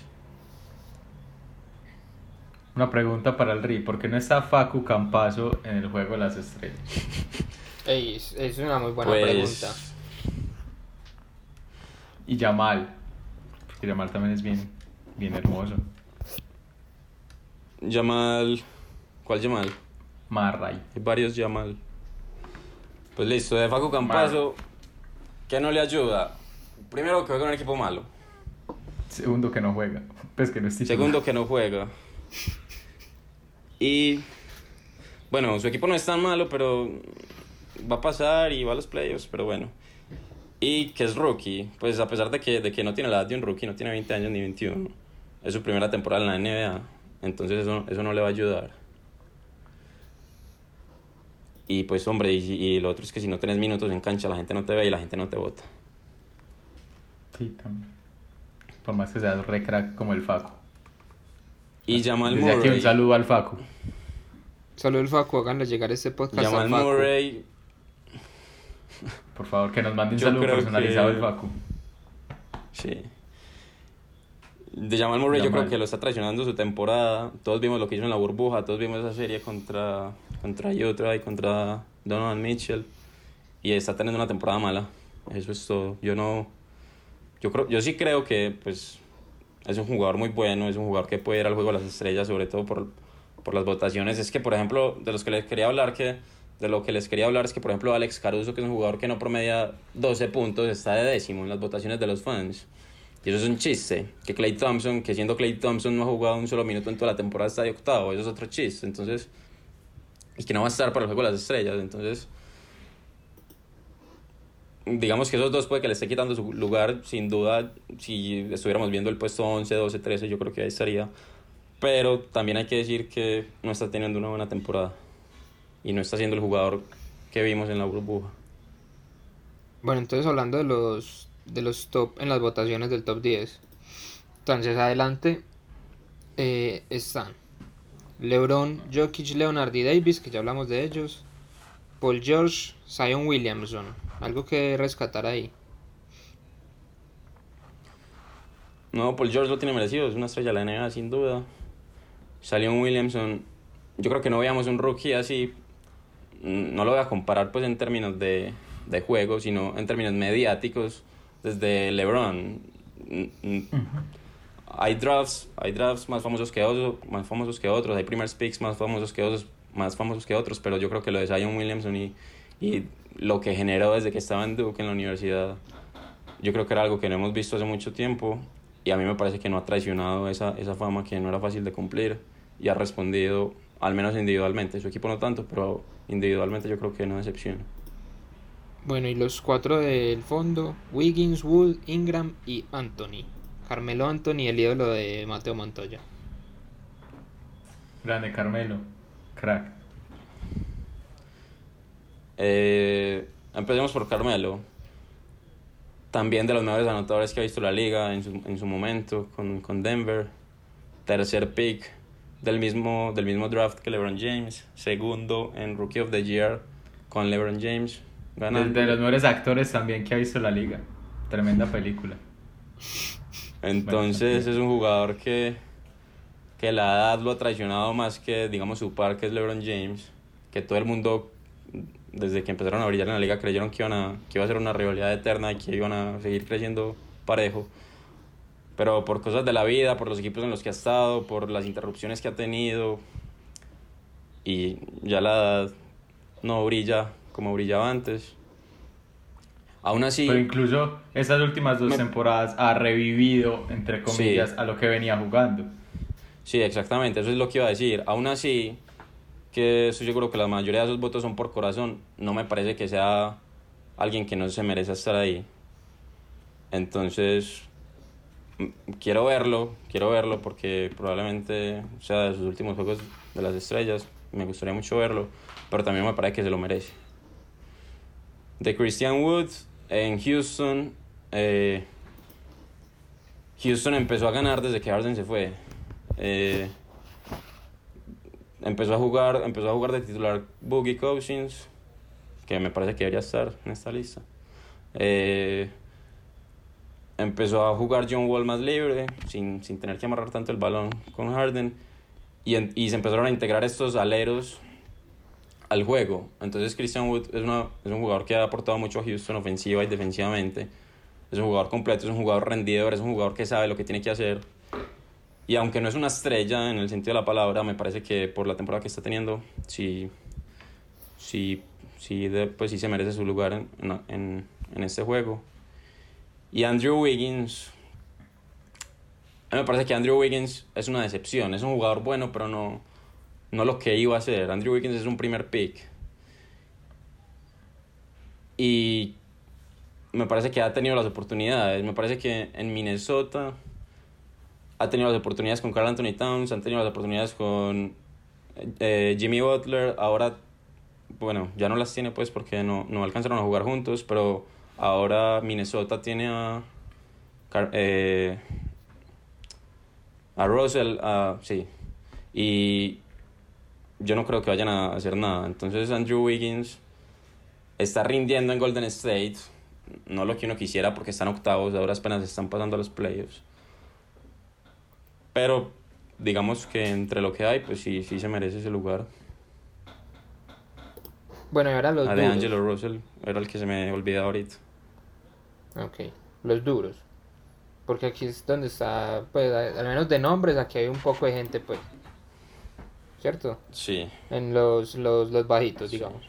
A: Una pregunta para el RI. ¿Por qué no está Facu Campazo en el juego de las estrellas?
B: Ey, es, es una muy buena
C: Pues,
B: pregunta.
A: Y Yamal. Yamal también es bien, bien hermoso.
C: Yamal, ¿cuál Yamal?
A: Marray.
C: Hay varios Yamal. Pues listo, de Facu Campazo, ¿qué no le ayuda? Primero que juega en un equipo malo.
A: Segundo que no juega. Pues que no.
C: Segundo que no juega. Y bueno, su equipo no es tan malo, pero va a pasar y va a los playoffs, pero bueno. Y que es rookie, pues a pesar de que, de que no tiene la edad de un rookie, no tiene 20 años ni 21, es su primera temporada en la NBA, entonces eso, eso no le va a ayudar. Y pues hombre, y, y lo otro es que si no tenés minutos en cancha, la gente no te ve y la gente no te vota.
A: Sí, también. Por más que seas re crack como el Facu.
C: Y Jamal
A: Desde aquí un
C: Murray.
A: saludo al Facu.
B: Solo el Facu, háganle llegar este podcast
C: Jamal
B: al Facu.
C: Murray
A: Por favor, que nos mande un
C: Yo
A: saludo personalizado
C: que-
A: al Facu.
C: Sí. De Jamal Murray yo
A: Jamal.
C: creo que lo está traicionando su temporada. Todos vimos lo que hizo en la burbuja, todos vimos esa serie contra, contra Utah y contra Donovan Mitchell. Y está teniendo una temporada mala. Eso es todo. Yo no... Yo, creo, yo sí creo que pues es un jugador muy bueno, es un jugador que puede ir al juego de las estrellas, sobre todo por, por las votaciones. Es que, por ejemplo, de los que les quería hablar, que de lo que les quería hablar es que, por ejemplo, Alex Caruso, que es un jugador que no promedia 12 puntos, está de décimo en las votaciones de los fans. Y eso es un chiste. Que Clay Thompson, que siendo Clay Thompson no ha jugado un solo minuto en toda la temporada, está de octavo. Eso es otro chiste. Entonces, y que no va a estar para el juego de las estrellas. Entonces, digamos que esos dos puede que le esté quitando su lugar, sin duda. Si estuviéramos viendo el puesto 11, 12, 13, yo creo que ahí estaría. Pero también hay que decir que no está teniendo una buena temporada. Y no está siendo el jugador que vimos en la burbuja.
B: Bueno, entonces hablando de los de los top en las votaciones del top 10. Entonces adelante eh, están LeBron, Jokic, Leonard y Davis, que ya hablamos de ellos. Paul George, Zion Williamson. Algo que rescatar ahí.
C: No, Paul George lo tiene merecido, es una estrella de la NBA sin duda. Salió Williamson, yo creo que no veíamos un rookie así, no lo voy a comparar pues en términos de, de juego, sino en términos mediáticos, desde LeBron. Hay drafts, hay drafts más famosos que otros, más famosos que otros, hay primer picks más famosos que otros, más famosos que otros, pero yo creo que lo de Zion Williamson y, y lo que generó desde que estaba en Duke en la universidad, yo creo que era algo que no hemos visto hace mucho tiempo y a mí me parece que no ha traicionado esa, esa fama que no era fácil de cumplir y ha respondido, al menos individualmente, su equipo no tanto, pero individualmente yo creo que no decepciona.
B: Bueno, y los cuatro del fondo, Wiggins, Wood, Ingram y Anthony. Carmelo Anthony, el ídolo de Mateo Montoya.
A: Grande Carmelo. Crack.
C: Eh, empecemos por Carmelo. También de los mejores anotadores que ha visto la liga en su, en su momento con, con Denver. Tercer pick del mismo, del mismo draft que LeBron James. Segundo en Rookie of the Year con LeBron James.
A: De,
C: Ganando.
A: de los mejores actores también que ha visto la liga. Tremenda película.
C: Entonces es un jugador que, que la edad lo ha traicionado más que, digamos, su par, que es LeBron James. Que todo el mundo, desde que empezaron a brillar en la liga, creyeron que, iban a, que iba a ser una rivalidad eterna y que iban a seguir creciendo parejo. Pero por cosas de la vida, por los equipos en los que ha estado, por las interrupciones que ha tenido, y ya la edad no brilla como brillaba antes. Aún así...
A: Pero incluso estas últimas dos
C: Me-
A: temporadas ha revivido, entre comillas, a lo que venía jugando.
C: Sí, exactamente, eso es lo que iba a decir. Aún así, que estoy seguro que la mayoría de esos votos son por corazón, no me parece que sea alguien que no se merece estar ahí. Entonces, quiero verlo, quiero verlo porque probablemente sea de sus últimos juegos de las estrellas, me gustaría mucho verlo, pero también me parece que se lo merece. De Christian Wood en Houston, eh, Houston empezó a ganar desde que Harden se fue. Eh, empezó a jugar, empezó a jugar de titular Boogie Cousins, que me parece que debería estar en esta lista. Eh, empezó a jugar John Wall más libre, sin, sin tener que amarrar tanto el balón con Harden. Y, en- y se empezaron a integrar estos aleros al juego. Entonces Christian Wood es, una, es un jugador que ha aportado mucho a Houston ofensiva y defensivamente. Es un jugador completo, es un jugador rendidor, es un jugador que sabe lo que tiene que hacer. Y aunque no es una estrella en el sentido de la palabra, me parece que por la temporada que está teniendo, sí, sí, sí, de- pues sí se merece su lugar en, en, en, este juego. Y Andrew Wiggins, a mí me parece que Andrew Wiggins es una decepción. Es un jugador bueno, pero no, no lo que iba a ser. Andrew Wiggins es un primer pick. Y me parece que ha tenido las oportunidades. Me parece que en Minnesota ha tenido las oportunidades con Carl Anthony Towns, han tenido las oportunidades con eh, Jimmy Butler. Ahora, bueno, ya no las tiene pues porque no, no alcanzaron a jugar juntos, pero ahora Minnesota tiene a, eh, a Russell, sí, y yo no creo que vayan a hacer nada. Entonces Andrew Wiggins está rindiendo en Golden State, no lo que uno quisiera porque están octavos, ahora apenas están pasando a los playoffs. Pero digamos que entre lo que hay, pues sí, sí se merece ese lugar.
B: Bueno, y ahora los
C: A de. Angelo Russell era el que se me olvida ahorita.
B: Ok, los duros. Porque aquí es donde está, pues, al menos de nombres, aquí hay un poco de gente, pues. ¿Cierto?
C: Sí,
B: En los, los, los bajitos,
C: Sí.
B: digamos.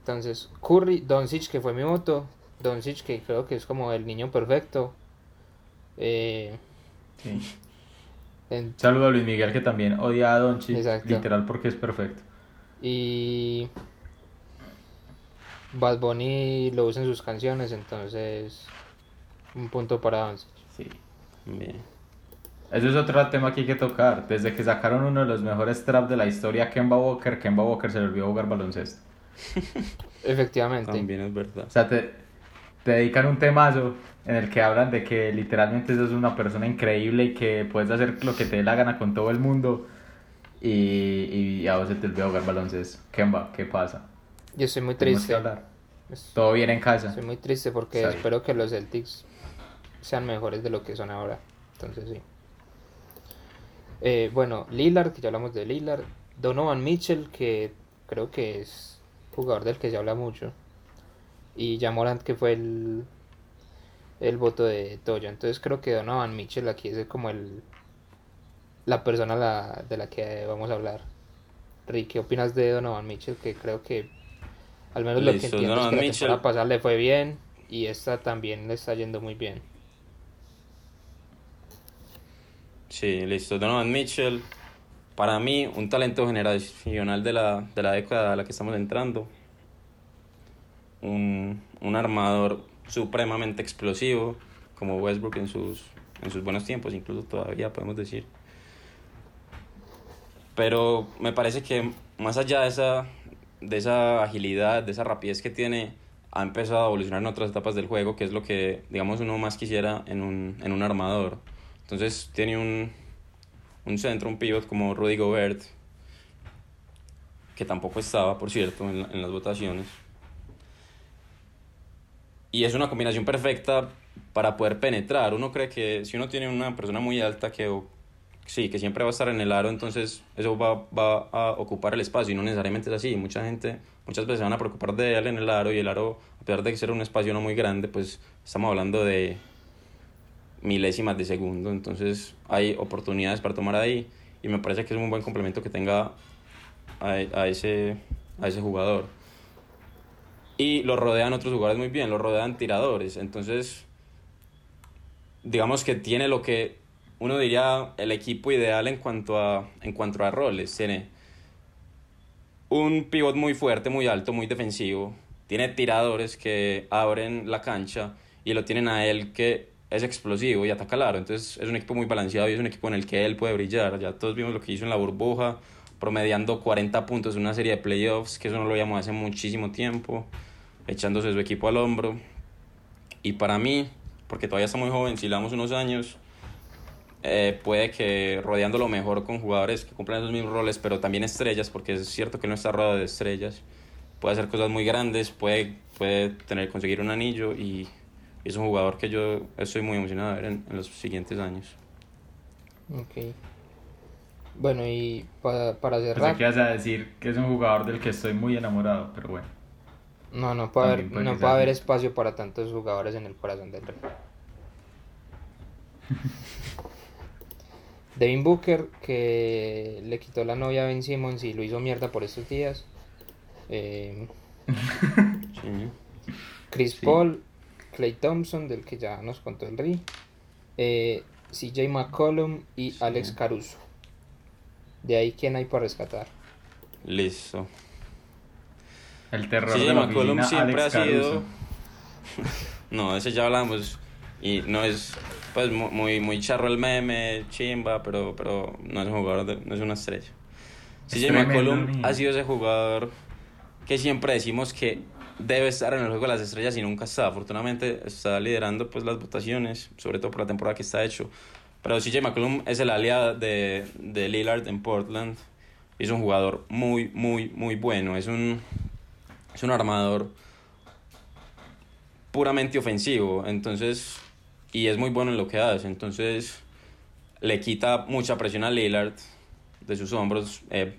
B: Entonces, Curry, Doncic, que fue mi voto. Doncic, que creo que es como el niño perfecto. Eh,
A: Sí.
B: en-
A: Saludo a Luis Miguel que también odia a Doncic,
B: Exacto.
A: literal porque es perfecto.
B: y Bad Bunny lo usa en sus canciones, entonces un punto para Doncic.
A: Sí.
C: bien.
A: Eso es otro tema que hay que tocar. Desde que sacaron uno de los mejores traps de la historia, Kemba Walker, Kemba Walker se le olvidó jugar baloncesto.
B: Efectivamente.
C: También es verdad.
A: O sea, te, te dedican un temazo en el que hablan de que literalmente sos una persona increíble y que puedes hacer lo que te dé la gana con todo el mundo y, y a vos se te olvidó jugar baloncesto. Kemba, ¿qué pasa?
B: Yo estoy muy triste.
A: Todo bien en casa.
B: Estoy muy triste porque espero que los Celtics sean mejores de lo que son ahora. Entonces sí. Eh, bueno, Lillard, que ya hablamos de Lillard. Donovan Mitchell, que creo que es jugador del que se habla mucho. Y Jamorant, que fue el, el voto de Toyo. Entonces creo que Donovan Mitchell aquí es como el la persona la- de la que vamos a hablar. Rick, ¿qué opinas de Donovan Mitchell? Que creo que al menos lo que entiendo es que la pasada le fue bien y esta también le está yendo muy bien.
C: Sí, listo. Donovan Mitchell, para mí, un talento generacional de la, de la década a la que estamos entrando. Un, un armador supremamente explosivo, como Westbrook en sus, en sus buenos tiempos, incluso todavía podemos decir. Pero me parece que más allá de esa, de esa agilidad, de esa rapidez que tiene, ha empezado a evolucionar en otras etapas del juego, que es lo que, digamos, uno más quisiera en un, en un armador. Entonces tiene un, un centro, un pivot como Rudy Gobert, que tampoco estaba, por cierto, en, en las votaciones. Y es una combinación perfecta para poder penetrar. Uno cree que si uno tiene una persona muy alta que sí, que siempre va a estar en el aro, entonces eso va, va a ocupar el espacio y no necesariamente es así. Mucha gente, muchas veces se van a preocupar de él en el aro y el aro, a pesar de ser un espacio no muy grande, pues estamos hablando de milésimas de segundo, entonces hay oportunidades para tomar ahí y me parece que es un buen complemento que tenga a, a ese, a ese jugador. Y lo rodean otros jugadores muy bien, lo rodean tiradores, entonces digamos que tiene lo que uno diría el equipo ideal en cuanto a, en cuanto a roles. Tiene un pivot muy fuerte, muy alto, muy defensivo. Tiene tiradores que abren la cancha y lo tienen a él que es explosivo y ataca claro. Entonces es un equipo muy balanceado y es un equipo en el que él puede brillar. Ya todos vimos lo que hizo en la burbuja, promediando 40 puntos en una serie de playoffs, que eso no lo veíamos hace muchísimo tiempo, echándose su equipo al hombro. Y para mí, porque todavía está muy joven, si le damos unos años, eh, puede que rodeándolo mejor con jugadores que cumplan esos mismos roles, pero también estrellas, porque es cierto que no está rodeado de estrellas, puede hacer cosas muy grandes, puede, puede tener, conseguir un anillo y es un jugador que yo estoy muy emocionado de ver en, en los siguientes años.
B: Ok. Bueno, y pa- para
A: Pensé
B: cerrar.
A: que ibas a decir que es un jugador del que estoy muy enamorado, pero bueno.
B: No, no puede, haber, no
A: que
B: puede haber espacio para tantos jugadores en el corazón del rey. Devin Booker, que le quitó la novia a Ben Simmons y lo hizo mierda por estos días. Eh,
C: Sí.
B: Chris
A: Sí.
B: Paul, Clay Thompson, del que ya nos contó el Ri. Eh, CJ McCollum y
C: Sí.
B: Alex Caruso. De ahí, ¿quién hay para rescatar?
C: Listo.
A: El terror
C: Sí,
A: de la
C: McCollum
A: oficina,
C: siempre
A: Alex
C: ha sido-. No, ese ya hablamos y no es pues mu- muy muy charro el meme, chimba, pero pero no es un jugador, de- no es una estrella.
A: Es
C: CJ McCollum ha sido ese jugador que siempre decimos que debe estar en el juego de las estrellas y nunca está. Afortunadamente está liderando pues las votaciones, sobre todo por la temporada que está hecho. Pero CJ McCollum es el aliado de, de Lillard en Portland. Es un jugador muy, muy, muy bueno. Es un, es un armador puramente ofensivo. Entonces, y es muy bueno en lo que hace. Entonces, le quita mucha presión a Lillard de sus hombros, eh,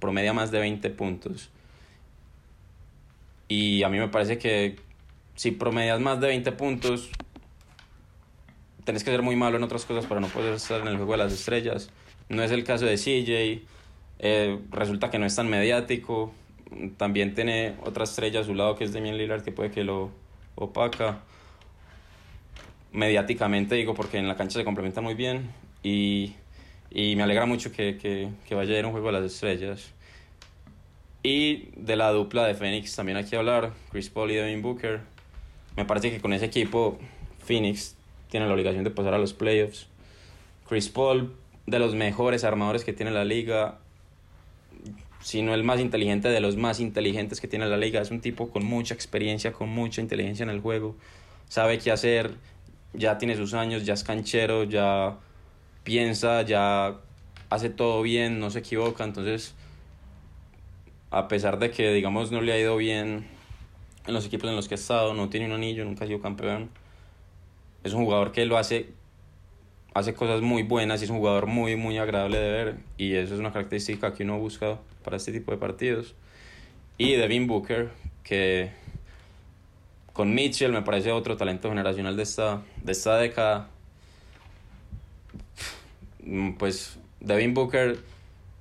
C: promedia más de 20 puntos. Y a mí me parece que si promedias más de 20 puntos, tenés que ser muy malo en otras cosas para no poder estar en el juego de las estrellas. No es el caso de CJ, eh, resulta que no es tan mediático. También tiene otra estrella a su lado que es Damian Lillard que puede que lo opaca. Mediáticamente digo porque en la cancha se complementa muy bien y, y me alegra mucho que, que, que vaya a ir un juego de las estrellas. Y de la dupla de Phoenix también hay que hablar, Chris Paul y Devin Booker. Me parece que con ese equipo Phoenix tiene la obligación de pasar a los playoffs. Chris Paul, de los mejores armadores que tiene la liga, si no el más inteligente de los más inteligentes que tiene la liga, es un tipo con mucha experiencia, con mucha inteligencia en el juego, sabe qué hacer, ya tiene sus años, ya es canchero, ya piensa, ya hace todo bien, no se equivoca, entonces a pesar de que digamos no le ha ido bien en los equipos en los que ha estado, no tiene un anillo, nunca ha sido campeón, es un jugador que lo hace, hace cosas muy buenas y es un jugador muy, muy agradable de ver. Y eso es una característica que uno busca para este tipo de partidos. Y Devin Booker, que con Mitchell me parece otro talento generacional de esta, de esta década. Pues Devin Booker,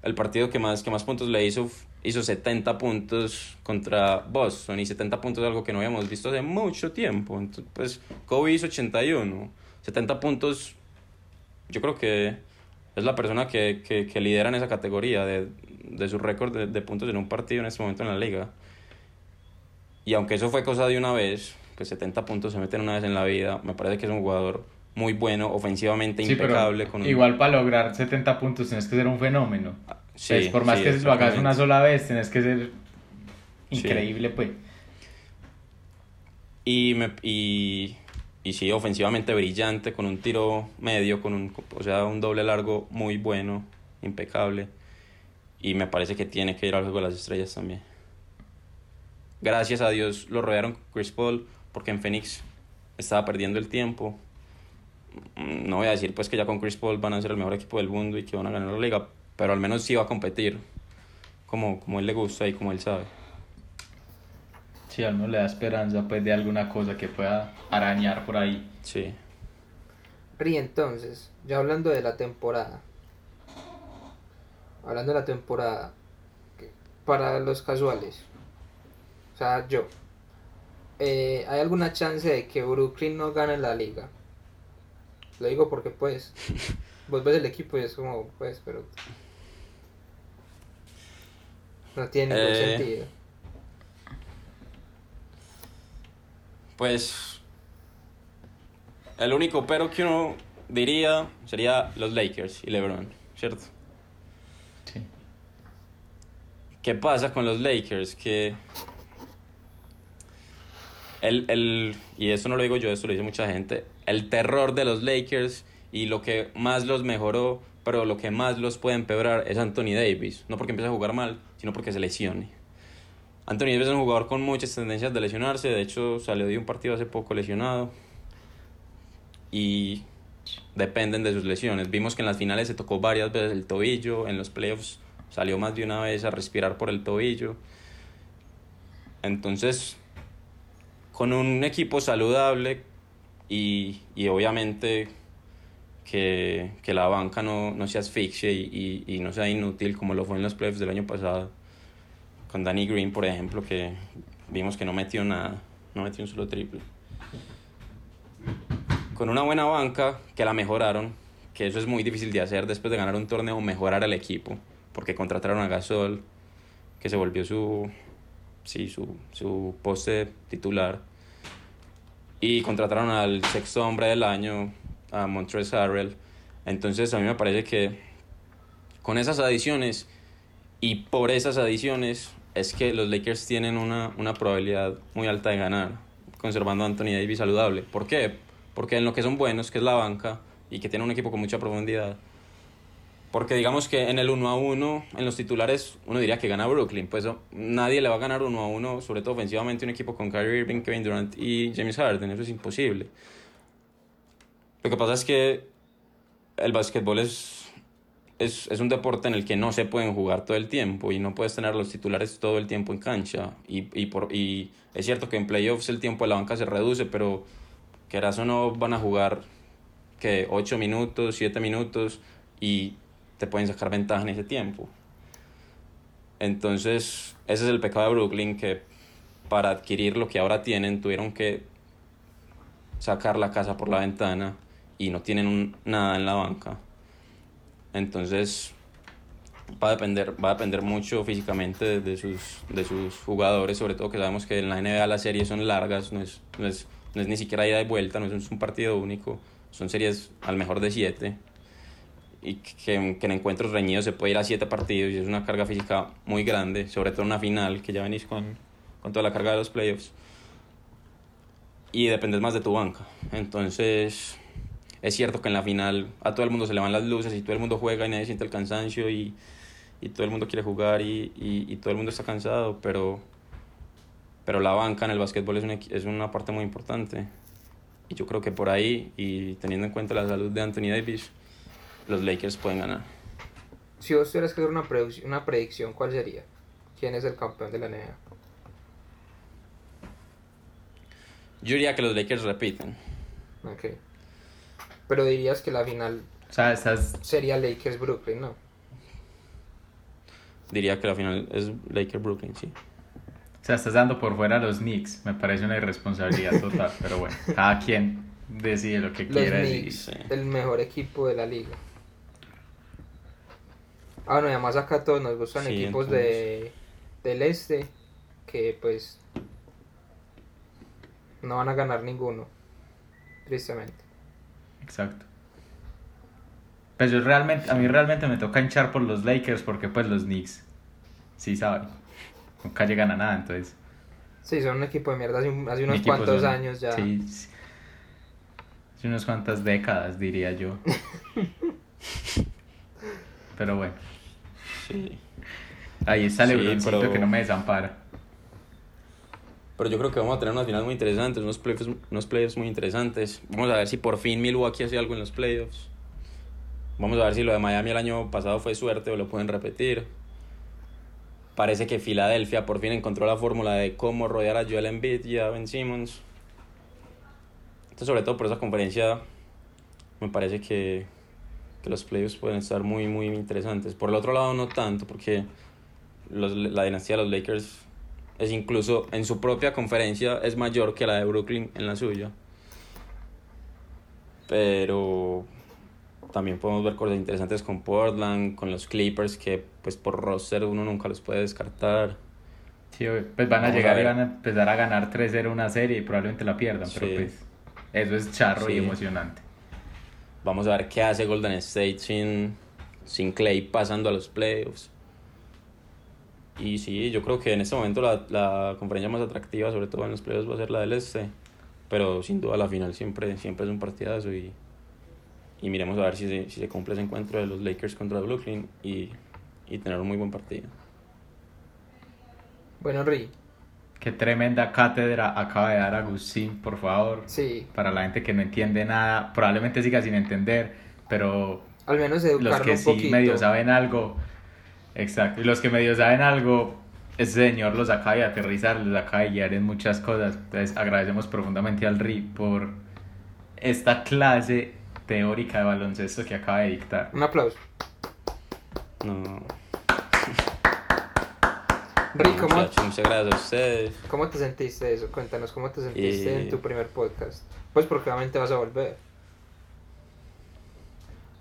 C: el partido que más, que más puntos le hizo hizo 70 puntos contra Boston y 70 puntos es algo que no habíamos visto hace mucho tiempo. Entonces, pues Kobe hizo 81. 70 puntos, yo creo que es la persona que, que, que lidera en esa categoría de, de su récord de, de, puntos en un partido en este momento en la liga. Y aunque eso fue cosa de una vez, que 70 puntos se meten una vez en la vida, me parece que es un jugador muy bueno, ofensivamente impecable.
A: con Igual para lograr 70 puntos tienes que ser un fenómeno. Sí, pues por más que lo hagas una sola vez, tienes que ser increíble, pues.
C: Y, me, y, y sí, ofensivamente brillante, con un tiro medio, con un, o sea, un doble largo muy bueno, impecable. Y me parece que tiene que ir al juego de las estrellas también. Gracias a Dios lo rodearon Chris Paul, porque en Phoenix estaba perdiendo el tiempo. No voy a decir pues que ya con Chris Paul van a ser el mejor equipo del mundo y que van a ganar la liga, pero al menos sí va a competir como, como él le gusta y como él sabe.
A: Sí, a uno le da esperanza pues de alguna cosa que pueda arañar por ahí.
C: Sí.
B: Y entonces, ya hablando de la temporada, hablando de la temporada, para los casuales, sea, yo, eh, ¿hay alguna chance de que Brooklyn no gane la liga? Lo digo porque pues, vos ves el equipo y es como, pues, pero no tiene ningún eh, sentido.
C: Pues el único pero que uno diría sería los Lakers y LeBron, ¿cierto? Sí. ¿Qué pasa con los Lakers? Que el, el, y eso no lo digo yo, eso lo dice mucha gente, el terror de los Lakers y lo que más los mejoró pero lo que más los puede empeorar es Anthony Davis, no porque empiece a jugar mal, sino porque se lesione. Anthony Davis es un jugador con muchas tendencias de lesionarse, de hecho salió de un partido hace poco lesionado y dependen de sus lesiones. Vimos que en las finales se tocó varias veces el tobillo, en los playoffs salió más de una vez a respirar por el tobillo. Entonces, con un equipo saludable y, y obviamente que, que la banca no, no se asfixie y, y, y, no sea inútil como lo fue en los playoffs del año pasado. Con Danny Green, por ejemplo, que vimos que no metió nada, no metió un solo triple. Con una buena banca, que la mejoraron, que eso es muy difícil de hacer después de ganar un torneo, mejorar al equipo, porque contrataron a Gasol, que se volvió su, sí, su, su poste titular, y contrataron al sexto hombre del año, a Montrezl Harrell. Entonces a mí me parece que con esas adiciones y por esas adiciones es que los Lakers tienen una, una probabilidad muy alta de ganar, conservando a Anthony Davis saludable. ¿Por qué? Porque en lo que son buenos, que es la banca, y que tiene un equipo con mucha profundidad. Porque digamos que en el 1 a 1, en los titulares, uno diría que gana Brooklyn. Pues nadie le va a ganar 1 a 1, sobre todo ofensivamente, un equipo con Kyrie Irving, Kevin Durant y James Harden. Eso es imposible. Lo que pasa es que el básquetbol es, es, es, un deporte en el que no se pueden jugar todo el tiempo y no puedes tener los titulares todo el tiempo en cancha. Y, y, por, y es cierto que en playoffs el tiempo de la banca se reduce, pero quieras o no van a jugar que 8 minutos, 7 minutos y te pueden sacar ventaja en ese tiempo. Entonces, ese es el pecado de Brooklyn, que para adquirir lo que ahora tienen tuvieron que sacar la casa por la ventana y no tienen nada en la banca. Entonces, va a depender, va a depender mucho físicamente de, sus, de sus jugadores, sobre todo que sabemos que en la NBA las series son largas, no es, no es, no es ni siquiera ida y vuelta, no es un partido único, son series al mejor de siete y que, que, en encuentros reñidos se puede ir a siete partidos y es una carga física muy grande, sobre todo en una final que ya venís con, con toda la carga de los playoffs. Y dependes más de tu banca. Entonces, es cierto que en la final a todo el mundo se le van las luces y todo el mundo juega y nadie siente el cansancio y, y todo el mundo quiere jugar y, y, y, todo el mundo está cansado, pero, pero la banca en el básquetbol es una, es una parte muy importante. Y yo creo que por ahí, y teniendo en cuenta la salud de Anthony Davis, los Lakers pueden ganar.
B: Si vos tuvieras que hacer una predicción, una predicción, ¿cuál sería? ¿Quién es el campeón de la NBA?
C: Yo diría que los Lakers repiten.
B: Ok. Pero dirías que la final
A: o sea, estás...
B: sería Lakers-Brooklyn, ¿no?
C: Diría que la final es Lakers-Brooklyn, sí.
A: O sea, estás dando por fuera a los Knicks. Me parece una irresponsabilidad total, pero bueno, cada quien decide lo que
B: Los
A: quiera
B: Knicks,
A: decir.
B: el mejor equipo de la liga. Ah, bueno, y además acá a todos nos gustan
C: Sí,
B: equipos de, del este que pues no van a ganar ninguno, tristemente.
A: Exacto. Pues yo realmente, a mí realmente me toca hinchar por los Lakers porque pues los Knicks, sí saben, nunca llegan a nada, entonces...
B: Sí, son un equipo de mierda hace, un- hace
A: mi
B: unos cuantos
A: son-
B: años ya.
A: Sí, sí. Hace unas cuantas décadas, diría yo. Pero bueno,
C: Sí.
A: ahí está
C: Sí,
A: Lebroncito
C: pero-
A: que no me desampara.
C: Pero yo creo que vamos a tener unas finales muy interesantes, unos playoffs, unos playoffs muy interesantes. Vamos a ver si por fin Milwaukee hace algo en los playoffs. Vamos a ver si lo de Miami el año pasado fue suerte o lo pueden repetir. Parece que Filadelfia por fin encontró la fórmula de cómo rodear a Joel Embiid y a Ben Simmons. Entonces, sobre todo por esa conferencia, me parece que, que los playoffs pueden estar muy, muy interesantes. Por el otro lado, no tanto, porque los- la dinastía de los Lakers es incluso en su propia conferencia es mayor que la de Brooklyn en la suya. Pero también podemos ver cosas interesantes con Portland, con los Clippers, que pues por roster uno nunca los puede descartar.
A: Sí, pues van a
C: Vamos a
A: llegar y
C: ver.
A: van a empezar a ganar 3-0 una serie y probablemente la pierdan, pero
C: Sí.
A: pues eso es charro y
C: Sí.
A: emocionante.
C: Vamos a ver qué hace Golden State sin, sin Clay pasando a los playoffs. Y sí, yo creo que en este momento la, la conferencia más atractiva, sobre todo en los playoffs, va a ser la del Este. Pero sin duda la final siempre, siempre es un partidazo y, y miremos a ver si se, si se cumple ese encuentro de los Lakers contra Brooklyn y, y tener un muy buen partido.
B: Bueno, Ri,
A: Qué tremenda cátedra acaba de dar Agustín, por favor.
B: sí,
A: Para la gente que no entiende nada, probablemente siga sin entender, pero
B: al menos
A: los que
B: un
A: sí
B: poquito.
A: medio saben algo, exacto, y los que medio saben algo, ese señor los acaba de aterrizar, los acaba de guiar en muchas cosas. Entonces agradecemos profundamente al RI por esta clase teórica de baloncesto que acaba de dictar.
B: Un aplauso.
C: No,
B: Ri, ¿cómo,
C: muchachos, muchas gracias a ustedes.
B: ¿cómo te sentiste eso? Cuéntanos, ¿cómo te sentiste
C: Eh,
B: en tu primer podcast? Pues porque obviamente vas a volver.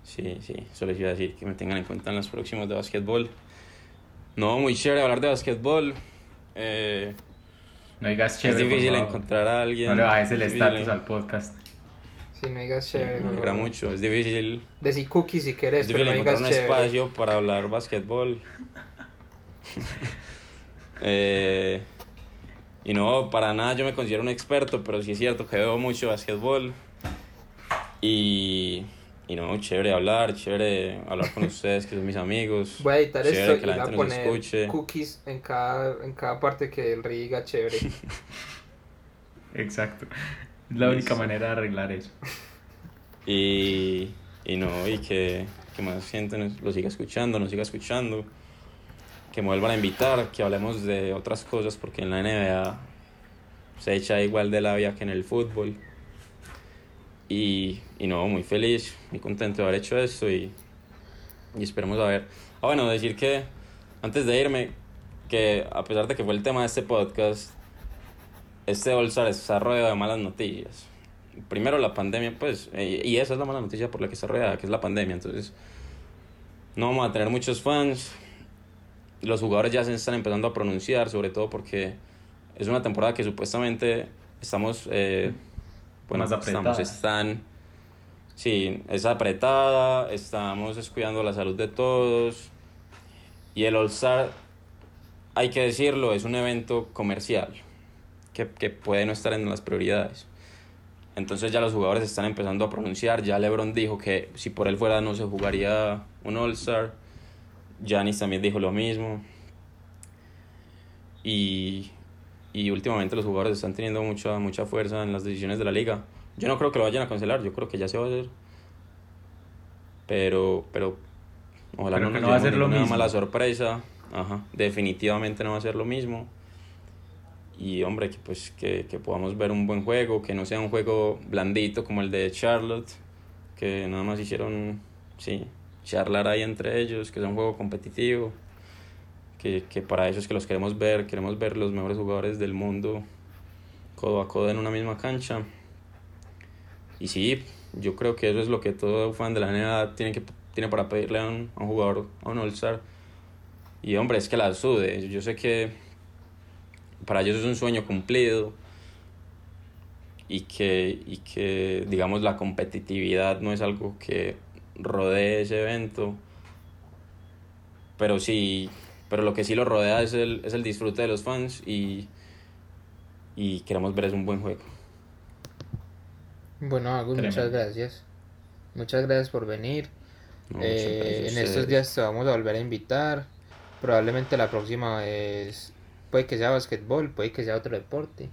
C: Sí, sí, eso les iba a decir, que me tengan en cuenta en los próximos de básquetbol. No, muy chévere hablar de básquetbol. Eh,
A: No digas
C: es
A: chévere, por
C: difícil encontrar a alguien.
A: No le bajes el
C: es
A: estatus al podcast.
B: Si no digas
C: Sí,
B: chévere,
C: me
B: no,
C: alegra mucho, es difícil,
B: Decí cookie si
C: es
B: querés, pero
C: difícil
B: no
C: encontrar
B: digas
C: un
B: chévere.
C: espacio para hablar básquetbol. Eh, y no, para nada yo me considero un experto, pero sí es cierto que veo mucho básquetbol. Y, y no, chévere hablar, chévere hablar con ustedes, que son mis amigos.
B: Voy a editar
C: Chévere
B: esto
C: que
B: y
C: la
B: voy a
C: gente nos
B: poner
C: escuche.
B: cookies en cada, en cada parte que el diga chévere.
A: Exacto. Es la única manera de arreglar eso.
C: Y, y no, y que, que más gente nos- lo siga escuchando, nos siga escuchando, que me vuelvan a invitar, que hablemos de otras cosas, porque en la NBA se echa igual de la vida que en el fútbol. Y, y no, muy feliz, muy contento de haber hecho esto y, y esperemos a ver. Ah, bueno, decir que antes de irme, que a pesar de que fue el tema de este podcast, este All-Star está rodeado de malas noticias. Primero la pandemia, pues, eh, y esa es la mala noticia por la que está rodeada, que es la pandemia. Entonces, no vamos a tener muchos fans. Los jugadores ya se están empezando a pronunciar, sobre todo porque es una temporada que supuestamente estamos, eh, bueno,
A: Más apretada.
C: estamos, están, sí, es apretada, estamos descuidando la salud de todos. Y el All-Star, hay que decirlo, es un evento comercial que, que puede no estar en las prioridades. Entonces ya los jugadores están empezando a pronunciar. Ya LeBron dijo que si por él fuera no se jugaría un All-Star. Giannis también dijo lo mismo. Y, y últimamente los jugadores están teniendo mucha, mucha fuerza en las decisiones de la liga. Yo no creo que lo vayan a cancelar, yo creo que ya se va a hacer. Pero, pero ojalá
A: Pero
C: no nos
A: no va a ser lo mismo.
C: mala sorpresa. Ajá, definitivamente no va a ser lo mismo. Y hombre, que pues que, que podamos ver un buen juego, que no sea un juego blandito como el de Charlotte, que nada más hicieron, sí, charlar ahí entre ellos, que sea un juego competitivo, que, que para es que los queremos ver, queremos ver los mejores jugadores del mundo codo a codo en una misma cancha. Y sí, yo creo que eso es lo que todo fan de la NBA tiene, que, tiene para pedirle a un, a un jugador, a un All-Star. Y hombre, es que la sude. Yo sé que para ellos es un sueño cumplido y que, y que, digamos, la competitividad no es algo que rodee ese evento. Pero sí, pero lo que sí lo rodea es el, es el disfrute de los fans y, y queremos ver es un buen juego.
B: Bueno, Agus, muchas gracias. Muchas gracias por venir.
C: No,
B: Eh, en estos días te vamos a volver a invitar. Probablemente la próxima es. Puede que sea basquetbol, puede que sea otro deporte,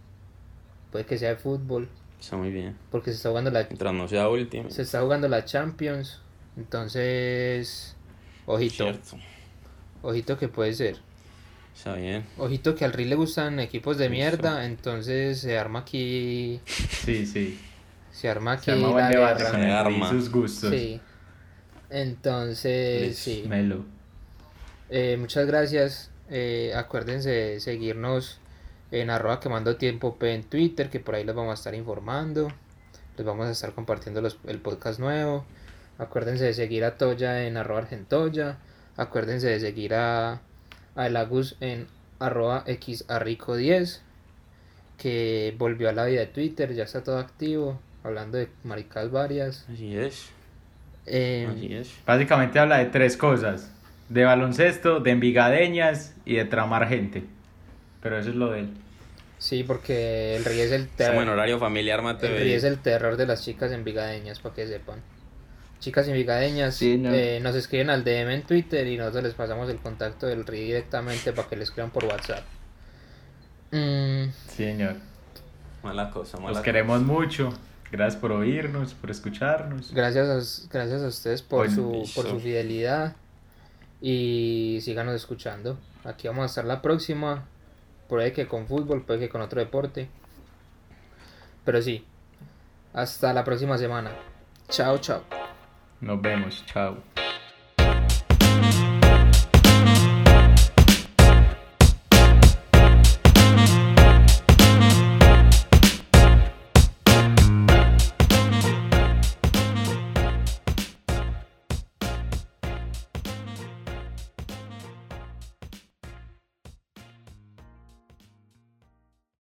B: puede que sea de fútbol,
C: Está muy bien.
B: porque se está jugando la,
C: Mientras no sea último.
B: se está jugando la Champions. Entonces, ojito,
C: Cierto.
B: ojito que puede ser.
C: Está bien.
B: Ojito que al RI le gustan equipos de
C: Listo.
B: mierda, entonces se arma aquí,
A: Sí, sí.
B: se arma aquí
A: Se arma
B: la
A: buen debate
C: Se arma.
A: sus gustos.
B: Sí. Entonces,
C: Listo.
B: sí.
A: Melo.
B: Eh, muchas gracias. Eh, acuérdense de seguirnos en arroba quemando tiempo P en Twitter, que por ahí les vamos a estar informando. Les vamos a estar compartiendo los- el podcast nuevo. Acuérdense de seguir a Toya en arroba argentoya. Acuérdense de seguir a, a El Agus en arroba xarrico10, que volvió a la vida de Twitter, ya está todo activo, hablando de maricas varias.
C: Así es.
B: Eh,
C: Así es.
A: Básicamente habla de tres cosas. De baloncesto, de envigadeñas y de tramar gente. Pero eso es lo de él.
B: sí, porque el Ri es el
C: Estamos en
B: terror.
C: horario familiar, Mateo.
B: El Ri es el terror de las chicas envigadeñas, para que sepan. Chicas envigadeñas,
A: Sí, no.
B: eh, nos escriben al DM en Twitter y nosotros les pasamos el contacto del Ri directamente para que le escriban por WhatsApp. Mm,
A: Sí, señor.
C: Mala cosa, mala
A: Los
C: cosa.
A: queremos mucho. Gracias por oírnos, por escucharnos.
B: gracias, a, gracias a ustedes por, su, por su fidelidad y síganos escuchando. Aquí vamos a estar la próxima. Puede que con fútbol, puede que con otro deporte. Pero sí, hasta la próxima semana. Chao, chao.
A: Nos vemos. Chao.